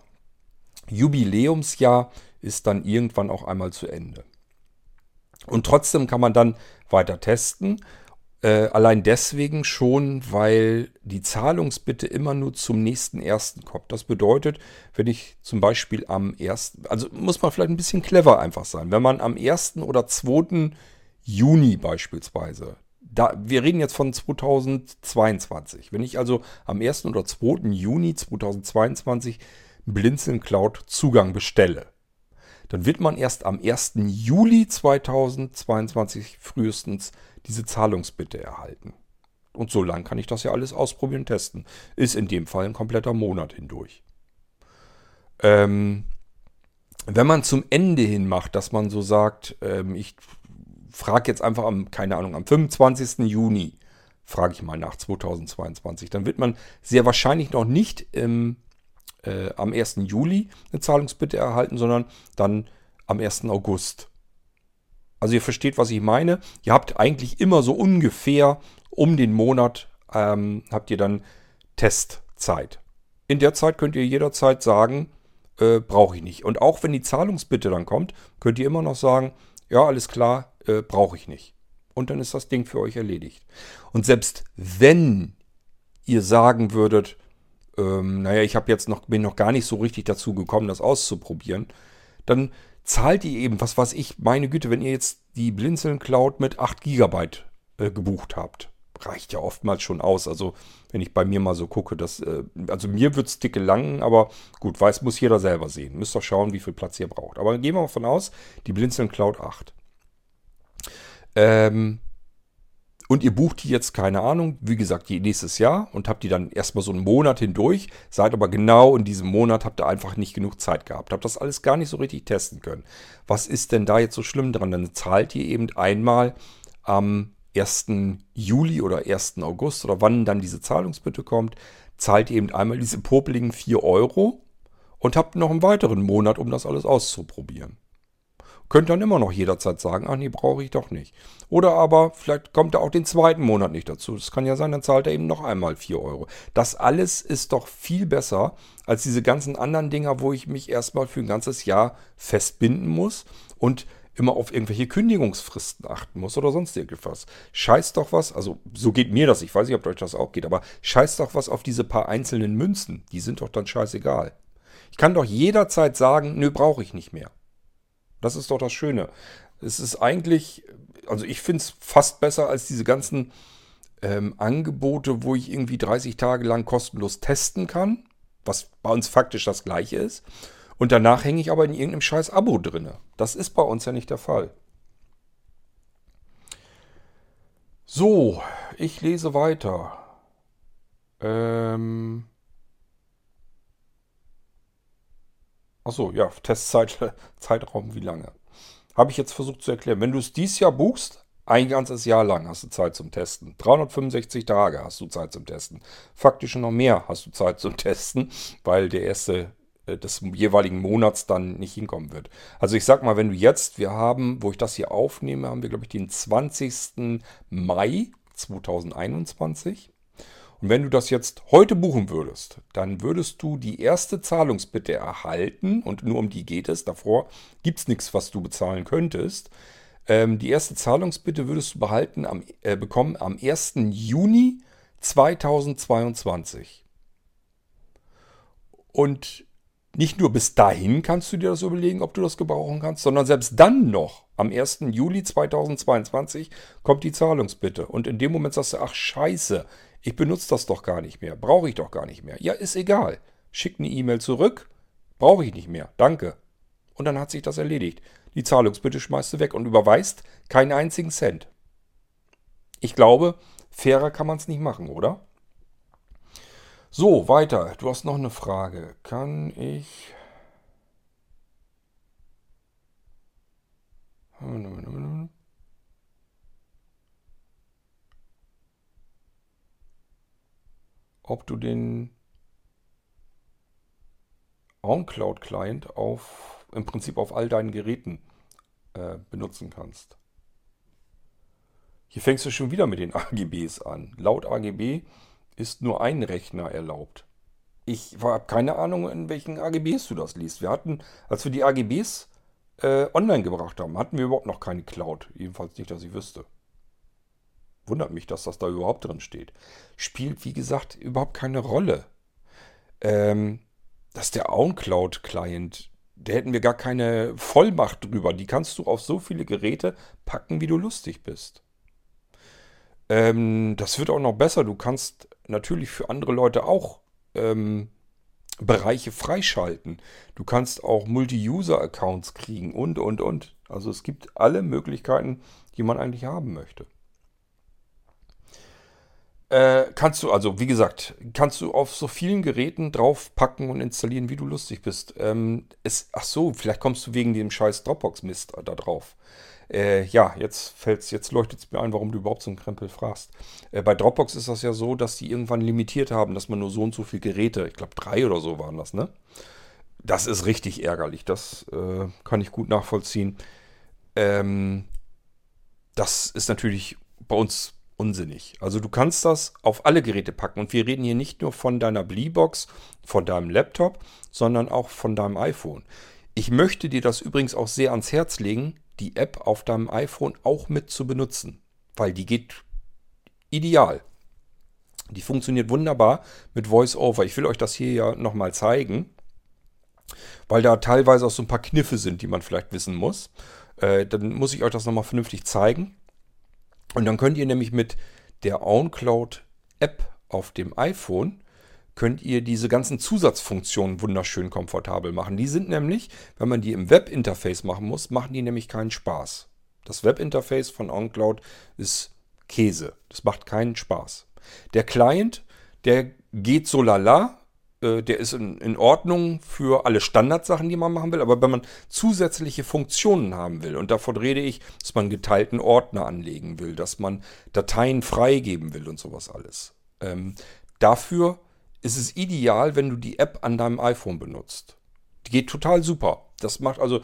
Jubiläumsjahr ist dann irgendwann auch einmal zu Ende. Und trotzdem kann man dann weiter testen äh, allein deswegen schon, weil die Zahlungsbitte immer nur zum nächsten ersten kommt. Das bedeutet, wenn ich zum Beispiel am ersten, also muss man vielleicht ein bisschen clever einfach sein. Wenn man am ersten oder zweiten Juni beispielsweise da, wir reden jetzt von 2022. Wenn ich also am 1. oder 2. Juni 2022 Blinzeln Cloud Zugang bestelle, dann wird man erst am 1. Juli 2022 frühestens diese Zahlungsbitte erhalten. Und so lange kann ich das ja alles ausprobieren testen. Ist in dem Fall ein kompletter Monat hindurch. Ähm, wenn man zum Ende hin macht, dass man so sagt, ähm, ich frage jetzt einfach am, keine Ahnung, am 25. Juni, frage ich mal nach 2022, dann wird man sehr wahrscheinlich noch nicht im, äh, am 1. Juli eine Zahlungsbitte erhalten, sondern dann am 1. August. Also ihr versteht, was ich meine. Ihr habt eigentlich immer so ungefähr um den Monat ähm, habt ihr dann Testzeit. In der Zeit könnt ihr jederzeit sagen, äh, brauche ich nicht. Und auch wenn die Zahlungsbitte dann kommt, könnt ihr immer noch sagen, ja, alles klar, äh, brauche ich nicht. Und dann ist das Ding für euch erledigt. Und selbst wenn ihr sagen würdet, ähm, naja, ich habe jetzt noch, bin noch gar nicht so richtig dazu gekommen, das auszuprobieren, dann zahlt ihr eben, was weiß ich, meine Güte, wenn ihr jetzt die Blinzeln Cloud mit 8 GB äh, gebucht habt, reicht ja oftmals schon aus. Also wenn ich bei mir mal so gucke, dass, äh, also mir wird es dicke langen, aber gut, weiß, muss jeder selber sehen. Müsst doch schauen, wie viel Platz ihr braucht. Aber gehen wir mal von aus, die Blinzeln Cloud 8. Ähm, und ihr bucht die jetzt, keine Ahnung, wie gesagt, nächstes Jahr und habt die dann erstmal so einen Monat hindurch, seid aber genau in diesem Monat, habt ihr einfach nicht genug Zeit gehabt, habt das alles gar nicht so richtig testen können. Was ist denn da jetzt so schlimm dran? Dann zahlt ihr eben einmal am 1. Juli oder 1. August oder wann dann diese Zahlungsbitte kommt, zahlt ihr eben einmal diese popeligen 4 Euro und habt noch einen weiteren Monat, um das alles auszuprobieren. Könnt dann immer noch jederzeit sagen, ach nee, brauche ich doch nicht. Oder aber vielleicht kommt er auch den zweiten Monat nicht dazu. Das kann ja sein, dann zahlt er eben noch einmal 4 Euro. Das alles ist doch viel besser als diese ganzen anderen Dinger, wo ich mich erstmal für ein ganzes Jahr festbinden muss und immer auf irgendwelche Kündigungsfristen achten muss oder sonst irgendwas. Scheiß doch was, also so geht mir das, ich weiß nicht, ob euch das auch geht, aber scheiß doch was auf diese paar einzelnen Münzen. Die sind doch dann scheißegal. Ich kann doch jederzeit sagen, nö, brauche ich nicht mehr. Das ist doch das Schöne. Es ist eigentlich, also ich finde es fast besser als diese ganzen ähm, Angebote, wo ich irgendwie 30 Tage lang kostenlos testen kann, was bei uns faktisch das gleiche ist. Und danach hänge ich aber in irgendeinem scheiß Abo drinne. Das ist bei uns ja nicht der Fall. So, ich lese weiter. Ähm, Achso, ja, Testzeit, Zeitraum wie lange? Habe ich jetzt versucht zu erklären. Wenn du es dieses Jahr buchst, ein ganzes Jahr lang hast du Zeit zum Testen. 365 Tage hast du Zeit zum Testen. Faktisch noch mehr hast du Zeit zum Testen, weil der erste äh, des jeweiligen Monats dann nicht hinkommen wird. Also ich sag mal, wenn du jetzt, wir haben, wo ich das hier aufnehme, haben wir, glaube ich, den 20. Mai 2021. Und wenn du das jetzt heute buchen würdest, dann würdest du die erste Zahlungsbitte erhalten und nur um die geht es. Davor gibt es nichts, was du bezahlen könntest. Ähm, die erste Zahlungsbitte würdest du behalten am, äh, bekommen am 1. Juni 2022. Und nicht nur bis dahin kannst du dir das überlegen, ob du das gebrauchen kannst, sondern selbst dann noch, am 1. Juli 2022, kommt die Zahlungsbitte. Und in dem Moment sagst du, ach scheiße, ich benutze das doch gar nicht mehr, brauche ich doch gar nicht mehr. Ja, ist egal. Schick eine E-Mail zurück, brauche ich nicht mehr, danke. Und dann hat sich das erledigt. Die Zahlungsbitte schmeißt du weg und überweist keinen einzigen Cent. Ich glaube, fairer kann man es nicht machen, oder? So, weiter. Du hast noch eine Frage. Kann ich... Ob du den OnCloud-Client auf im Prinzip auf all deinen Geräten äh, benutzen kannst. Hier fängst du schon wieder mit den AGBs an. Laut AGB ist nur ein Rechner erlaubt. Ich habe keine Ahnung, in welchen AGBs du das liest. Wir hatten, als wir die AGBs äh, online gebracht haben, hatten wir überhaupt noch keine Cloud. Jedenfalls nicht, dass ich wüsste. Wundert mich, dass das da überhaupt drin steht. Spielt, wie gesagt, überhaupt keine Rolle. Ähm, dass der OwnCloud-Client, da hätten wir gar keine Vollmacht drüber. Die kannst du auf so viele Geräte packen, wie du lustig bist. Ähm, das wird auch noch besser. Du kannst natürlich für andere Leute auch ähm, Bereiche freischalten. Du kannst auch Multi-User-Accounts kriegen und, und, und. Also es gibt alle Möglichkeiten, die man eigentlich haben möchte. Äh, kannst du, also wie gesagt, kannst du auf so vielen Geräten draufpacken und installieren, wie du lustig bist. Ähm, es, ach so, vielleicht kommst du wegen dem scheiß Dropbox-Mist da drauf. Äh, ja, jetzt fällt's, jetzt leuchtet es mir ein, warum du überhaupt so einen Krempel fragst. Äh, bei Dropbox ist das ja so, dass die irgendwann limitiert haben, dass man nur so und so viele Geräte, ich glaube drei oder so waren das, ne? Das ist richtig ärgerlich. Das äh, kann ich gut nachvollziehen. Ähm, das ist natürlich bei uns unsinnig. Also du kannst das auf alle Geräte packen. Und wir reden hier nicht nur von deiner Bleebox, von deinem Laptop, sondern auch von deinem iPhone. Ich möchte dir das übrigens auch sehr ans Herz legen, die App auf deinem iPhone auch mit zu benutzen. Weil die geht ideal. Die funktioniert wunderbar mit VoiceOver. Ich will euch das hier ja nochmal zeigen, weil da teilweise auch so ein paar Kniffe sind, die man vielleicht wissen muss. Äh, dann muss ich euch das nochmal vernünftig zeigen. Und dann könnt ihr nämlich mit der OwnCloud App auf dem iPhone könnt ihr diese ganzen Zusatzfunktionen wunderschön komfortabel machen. Die sind nämlich, wenn man die im Webinterface machen muss, machen die nämlich keinen Spaß. Das Webinterface von OnCloud ist Käse. Das macht keinen Spaß. Der Client, der geht so lala, äh, der ist in, in Ordnung für alle Standardsachen, die man machen will. Aber wenn man zusätzliche Funktionen haben will, und davon rede ich, dass man geteilten Ordner anlegen will, dass man Dateien freigeben will und sowas alles. Ähm, dafür ist es ideal, wenn du die App an deinem iPhone benutzt. Die geht total super. Das macht also,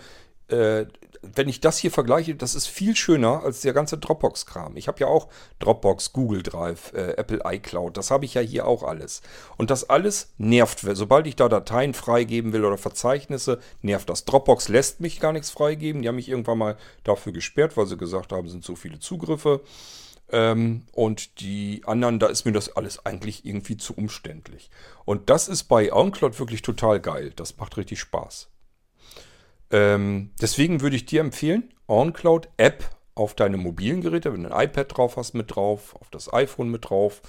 äh, wenn ich das hier vergleiche, das ist viel schöner als der ganze Dropbox-Kram. Ich habe ja auch Dropbox, Google Drive, äh, Apple iCloud. Das habe ich ja hier auch alles. Und das alles nervt. Sobald ich da Dateien freigeben will oder Verzeichnisse, nervt das. Dropbox lässt mich gar nichts freigeben. Die haben mich irgendwann mal dafür gesperrt, weil sie gesagt haben, sind so viele Zugriffe. Ähm, und die anderen, da ist mir das alles eigentlich irgendwie zu umständlich. Und das ist bei OnCloud wirklich total geil. Das macht richtig Spaß. Ähm, deswegen würde ich dir empfehlen, OnCloud App auf deine mobilen Geräte, wenn du ein iPad drauf hast, mit drauf, auf das iPhone mit drauf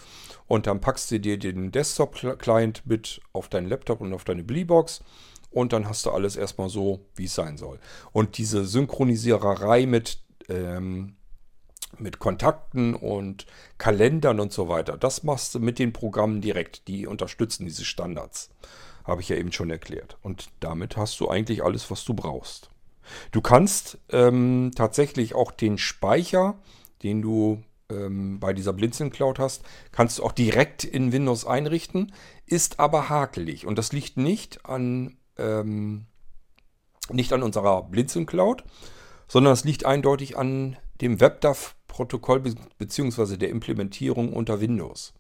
und dann packst du dir den Desktop-Client mit auf deinen Laptop und auf deine Bleebox und dann hast du alles erstmal so, wie es sein soll. Und diese Synchronisiererei mit ähm, mit Kontakten und Kalendern und so weiter. Das machst du mit den Programmen direkt. Die unterstützen diese Standards. Habe ich ja eben schon erklärt. Und damit hast du eigentlich alles, was du brauchst. Du kannst ähm, tatsächlich auch den Speicher, den du ähm, bei dieser Blinzeln Cloud hast, kannst du auch direkt in Windows einrichten, ist aber hakelig. Und das liegt nicht an, ähm, nicht an unserer Blinzeln Cloud, sondern es liegt eindeutig an dem WebDAV Protokoll bzw. der Implementierung unter Windows.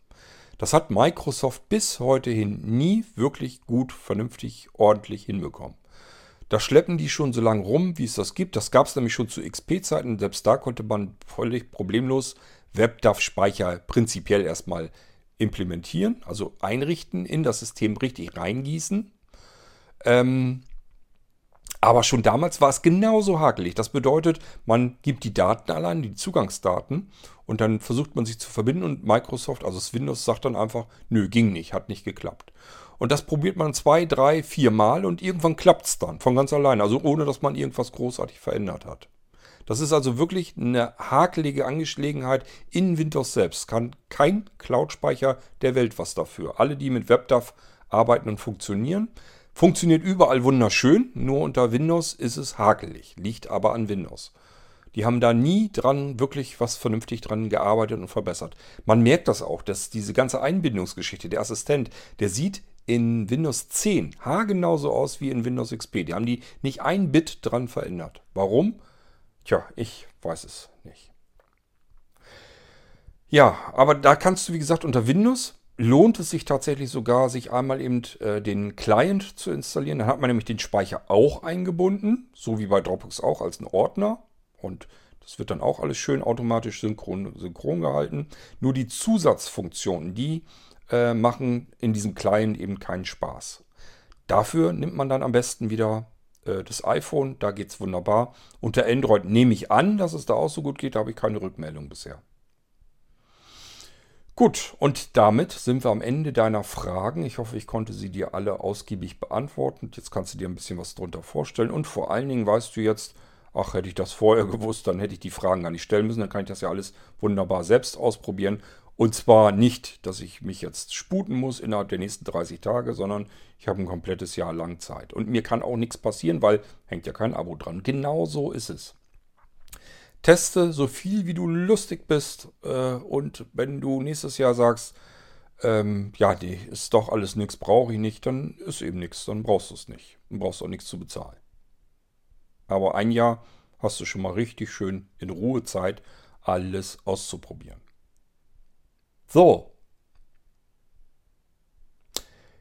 Das hat Microsoft bis heute hin nie wirklich gut, vernünftig, ordentlich hinbekommen. Da schleppen die schon so lange rum, wie es das gibt. Das gab es nämlich schon zu XP-Zeiten. Selbst da konnte man völlig problemlos WebDAV-Speicher prinzipiell erstmal implementieren, also einrichten, in das System richtig reingießen. Ähm, aber schon damals war es genauso hakelig. Das bedeutet, man gibt die Daten allein, die Zugangsdaten, und dann versucht man sich zu verbinden und Microsoft, also das Windows, sagt dann einfach, nö, ging nicht, hat nicht geklappt. Und das probiert man zwei, drei, vier Mal und irgendwann klappt es dann von ganz alleine, also ohne dass man irgendwas großartig verändert hat. Das ist also wirklich eine hakelige Angelegenheit in Windows selbst. Kann kein Cloud-Speicher der Welt was dafür. Alle, die mit WebDAV arbeiten und funktionieren, Funktioniert überall wunderschön, nur unter Windows ist es hakelig, liegt aber an Windows. Die haben da nie dran wirklich was vernünftig dran gearbeitet und verbessert. Man merkt das auch, dass diese ganze Einbindungsgeschichte, der Assistent, der sieht in Windows 10 haargenauso aus wie in Windows XP. Die haben die nicht ein Bit dran verändert. Warum? Tja, ich weiß es nicht. Ja, aber da kannst du, wie gesagt, unter Windows lohnt es sich tatsächlich sogar, sich einmal eben äh, den Client zu installieren. Dann hat man nämlich den Speicher auch eingebunden, so wie bei Dropbox auch als ein Ordner. Und das wird dann auch alles schön automatisch synchron, synchron gehalten. Nur die Zusatzfunktionen, die äh, machen in diesem Client eben keinen Spaß. Dafür nimmt man dann am besten wieder äh, das iPhone, da geht es wunderbar. Unter Android nehme ich an, dass es da auch so gut geht, da habe ich keine Rückmeldung bisher. Gut, und damit sind wir am Ende deiner Fragen. Ich hoffe, ich konnte sie dir alle ausgiebig beantworten. Jetzt kannst du dir ein bisschen was drunter vorstellen. Und vor allen Dingen weißt du jetzt, ach, hätte ich das vorher gewusst, dann hätte ich die Fragen gar nicht stellen müssen. Dann kann ich das ja alles wunderbar selbst ausprobieren. Und zwar nicht, dass ich mich jetzt sputen muss innerhalb der nächsten 30 Tage, sondern ich habe ein komplettes Jahr lang Zeit. Und mir kann auch nichts passieren, weil hängt ja kein Abo dran. Genau so ist es. Teste so viel, wie du lustig bist. Äh, und wenn du nächstes Jahr sagst, ähm, ja, nee, ist doch alles nichts, brauche ich nicht, dann ist eben nichts, dann brauchst du es nicht. Dann brauchst du auch nichts zu bezahlen. Aber ein Jahr hast du schon mal richtig schön in Ruhe Zeit, alles auszuprobieren. So.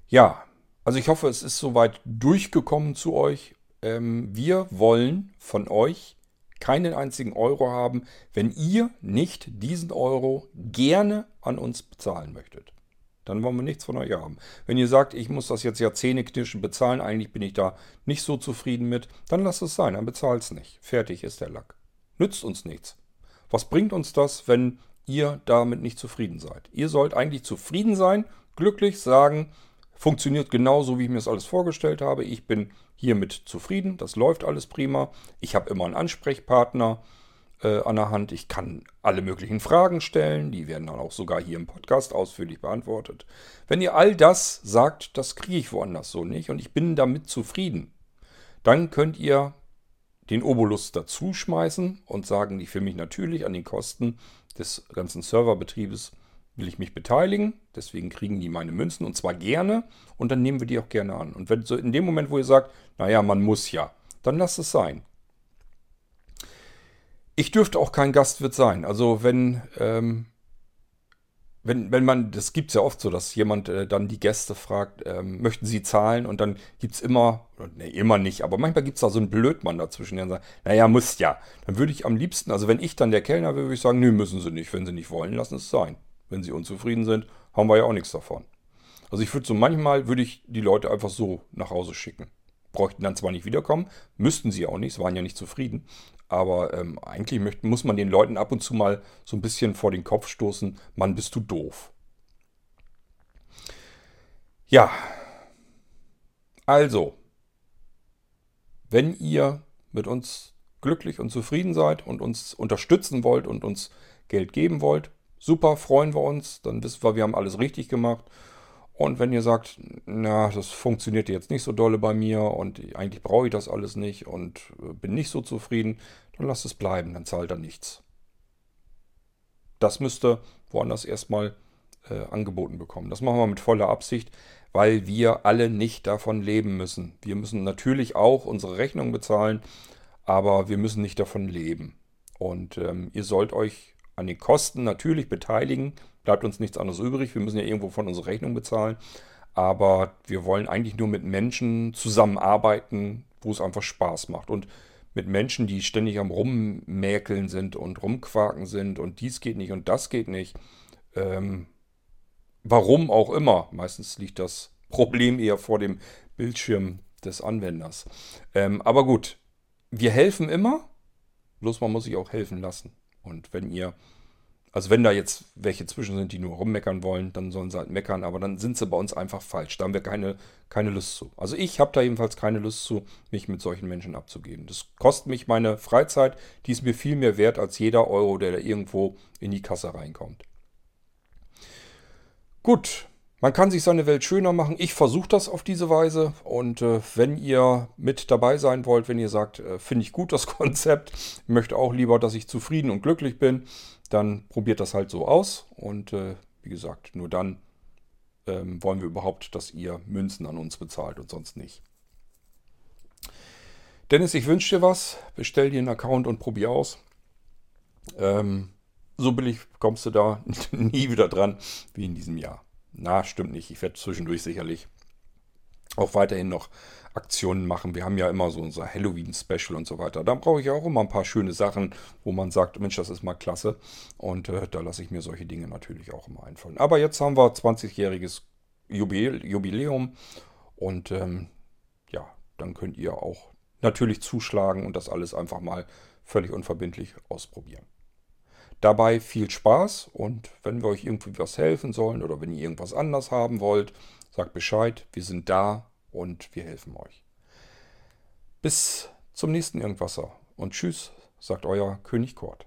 Ja, also ich hoffe, es ist soweit durchgekommen zu euch. Ähm, wir wollen von euch keinen einzigen Euro haben, wenn ihr nicht diesen Euro gerne an uns bezahlen möchtet. Dann wollen wir nichts von euch haben. Wenn ihr sagt, ich muss das jetzt ja zähneknirschen bezahlen, eigentlich bin ich da nicht so zufrieden mit, dann lasst es sein, dann bezahlt es nicht. Fertig ist der Lack. Nützt uns nichts. Was bringt uns das, wenn ihr damit nicht zufrieden seid? Ihr sollt eigentlich zufrieden sein, glücklich sagen, funktioniert genauso, wie ich mir das alles vorgestellt habe. Ich bin hiermit zufrieden. Das läuft alles prima. Ich habe immer einen Ansprechpartner äh, an der Hand. Ich kann alle möglichen Fragen stellen. Die werden dann auch sogar hier im Podcast ausführlich beantwortet. Wenn ihr all das sagt, das kriege ich woanders so nicht und ich bin damit zufrieden, dann könnt ihr den Obolus dazu schmeißen und sagen, ich will mich natürlich an den Kosten des ganzen Serverbetriebes will ich mich beteiligen. Deswegen kriegen die meine Münzen und zwar gerne und dann nehmen wir die auch gerne an. Und wenn so in dem Moment, wo ihr sagt, naja, man muss ja, dann lasst es sein. Ich dürfte auch kein Gastwirt sein. Also wenn, ähm, wenn, wenn man, das gibt es ja oft so, dass jemand äh, dann die Gäste fragt, ähm, möchten sie zahlen? Und dann gibt es immer, ne, immer nicht, aber manchmal gibt es da so einen Blödmann dazwischen, der sagt, naja, muss ja. Dann würde ich am liebsten, also wenn ich dann der Kellner wäre, würde ich sagen, nö, müssen sie nicht. Wenn sie nicht wollen, lassen es sein. Wenn sie unzufrieden sind, haben wir ja auch nichts davon. Also ich würde so manchmal, würde ich die Leute einfach so nach Hause schicken. Bräuchten dann zwar nicht wiederkommen, müssten sie auch nicht, waren ja nicht zufrieden. Aber ähm, eigentlich möchten, muss man den Leuten ab und zu mal so ein bisschen vor den Kopf stoßen, Mann, bist du doof. Ja, also, wenn ihr mit uns glücklich und zufrieden seid und uns unterstützen wollt und uns Geld geben wollt, Super, freuen wir uns. Dann wissen wir, wir haben alles richtig gemacht. Und wenn ihr sagt, na, das funktioniert jetzt nicht so dolle bei mir und eigentlich brauche ich das alles nicht und äh, bin nicht so zufrieden, dann lasst es bleiben, dann zahlt er nichts. Das müsste woanders erstmal äh, angeboten bekommen. Das machen wir mit voller Absicht, weil wir alle nicht davon leben müssen. Wir müssen natürlich auch unsere Rechnung bezahlen, aber wir müssen nicht davon leben. Und ähm, ihr sollt euch an den Kosten natürlich beteiligen. Bleibt uns nichts anderes übrig. Wir müssen ja irgendwo von unsere Rechnung bezahlen. Aber wir wollen eigentlich nur mit Menschen zusammenarbeiten, wo es einfach Spaß macht. Und mit Menschen, die ständig am Rummäkeln sind und rumquaken sind und dies geht nicht und das geht nicht. Ähm, warum auch immer. Meistens liegt das Problem eher vor dem Bildschirm des Anwenders. Ähm, aber gut, wir helfen immer, bloß man muss sich auch helfen lassen. Und wenn ihr, also wenn da jetzt welche zwischen sind, die nur rummeckern wollen, dann sollen sie halt meckern, aber dann sind sie bei uns einfach falsch. Da haben wir keine, keine Lust zu. Also ich habe da jedenfalls keine Lust zu, mich mit solchen Menschen abzugeben. Das kostet mich meine Freizeit, die ist mir viel mehr wert als jeder Euro, der da irgendwo in die Kasse reinkommt. Gut, man kann sich seine Welt schöner machen. Ich versuche das auf diese Weise. Und äh, wenn ihr mit dabei sein wollt, wenn ihr sagt, äh, finde ich gut das Konzept, möchte auch lieber, dass ich zufrieden und glücklich bin, dann probiert das halt so aus. Und äh, wie gesagt, nur dann ähm, wollen wir überhaupt, dass ihr Münzen an uns bezahlt und sonst nicht. Dennis, ich wünsche dir was. Bestell dir einen Account und probier aus. Ähm, so billig kommst du da nie wieder dran wie in diesem Jahr. Na, stimmt nicht. Ich werde zwischendurch sicherlich auch weiterhin noch Aktionen machen. Wir haben ja immer so unser Halloween-Special und so weiter. Da brauche ich auch immer ein paar schöne Sachen, wo man sagt, Mensch, das ist mal klasse. Und äh, da lasse ich mir solche Dinge natürlich auch immer einfallen. Aber jetzt haben wir 20-jähriges Jubiläum und ähm, ja, dann könnt ihr auch natürlich zuschlagen und das alles einfach mal völlig unverbindlich ausprobieren. Dabei viel Spaß und wenn wir euch irgendwie was helfen sollen oder wenn ihr irgendwas anders haben wollt, sagt Bescheid. Wir sind da und wir helfen euch. Bis zum nächsten Irgendwasser und tschüss, sagt euer König Kort.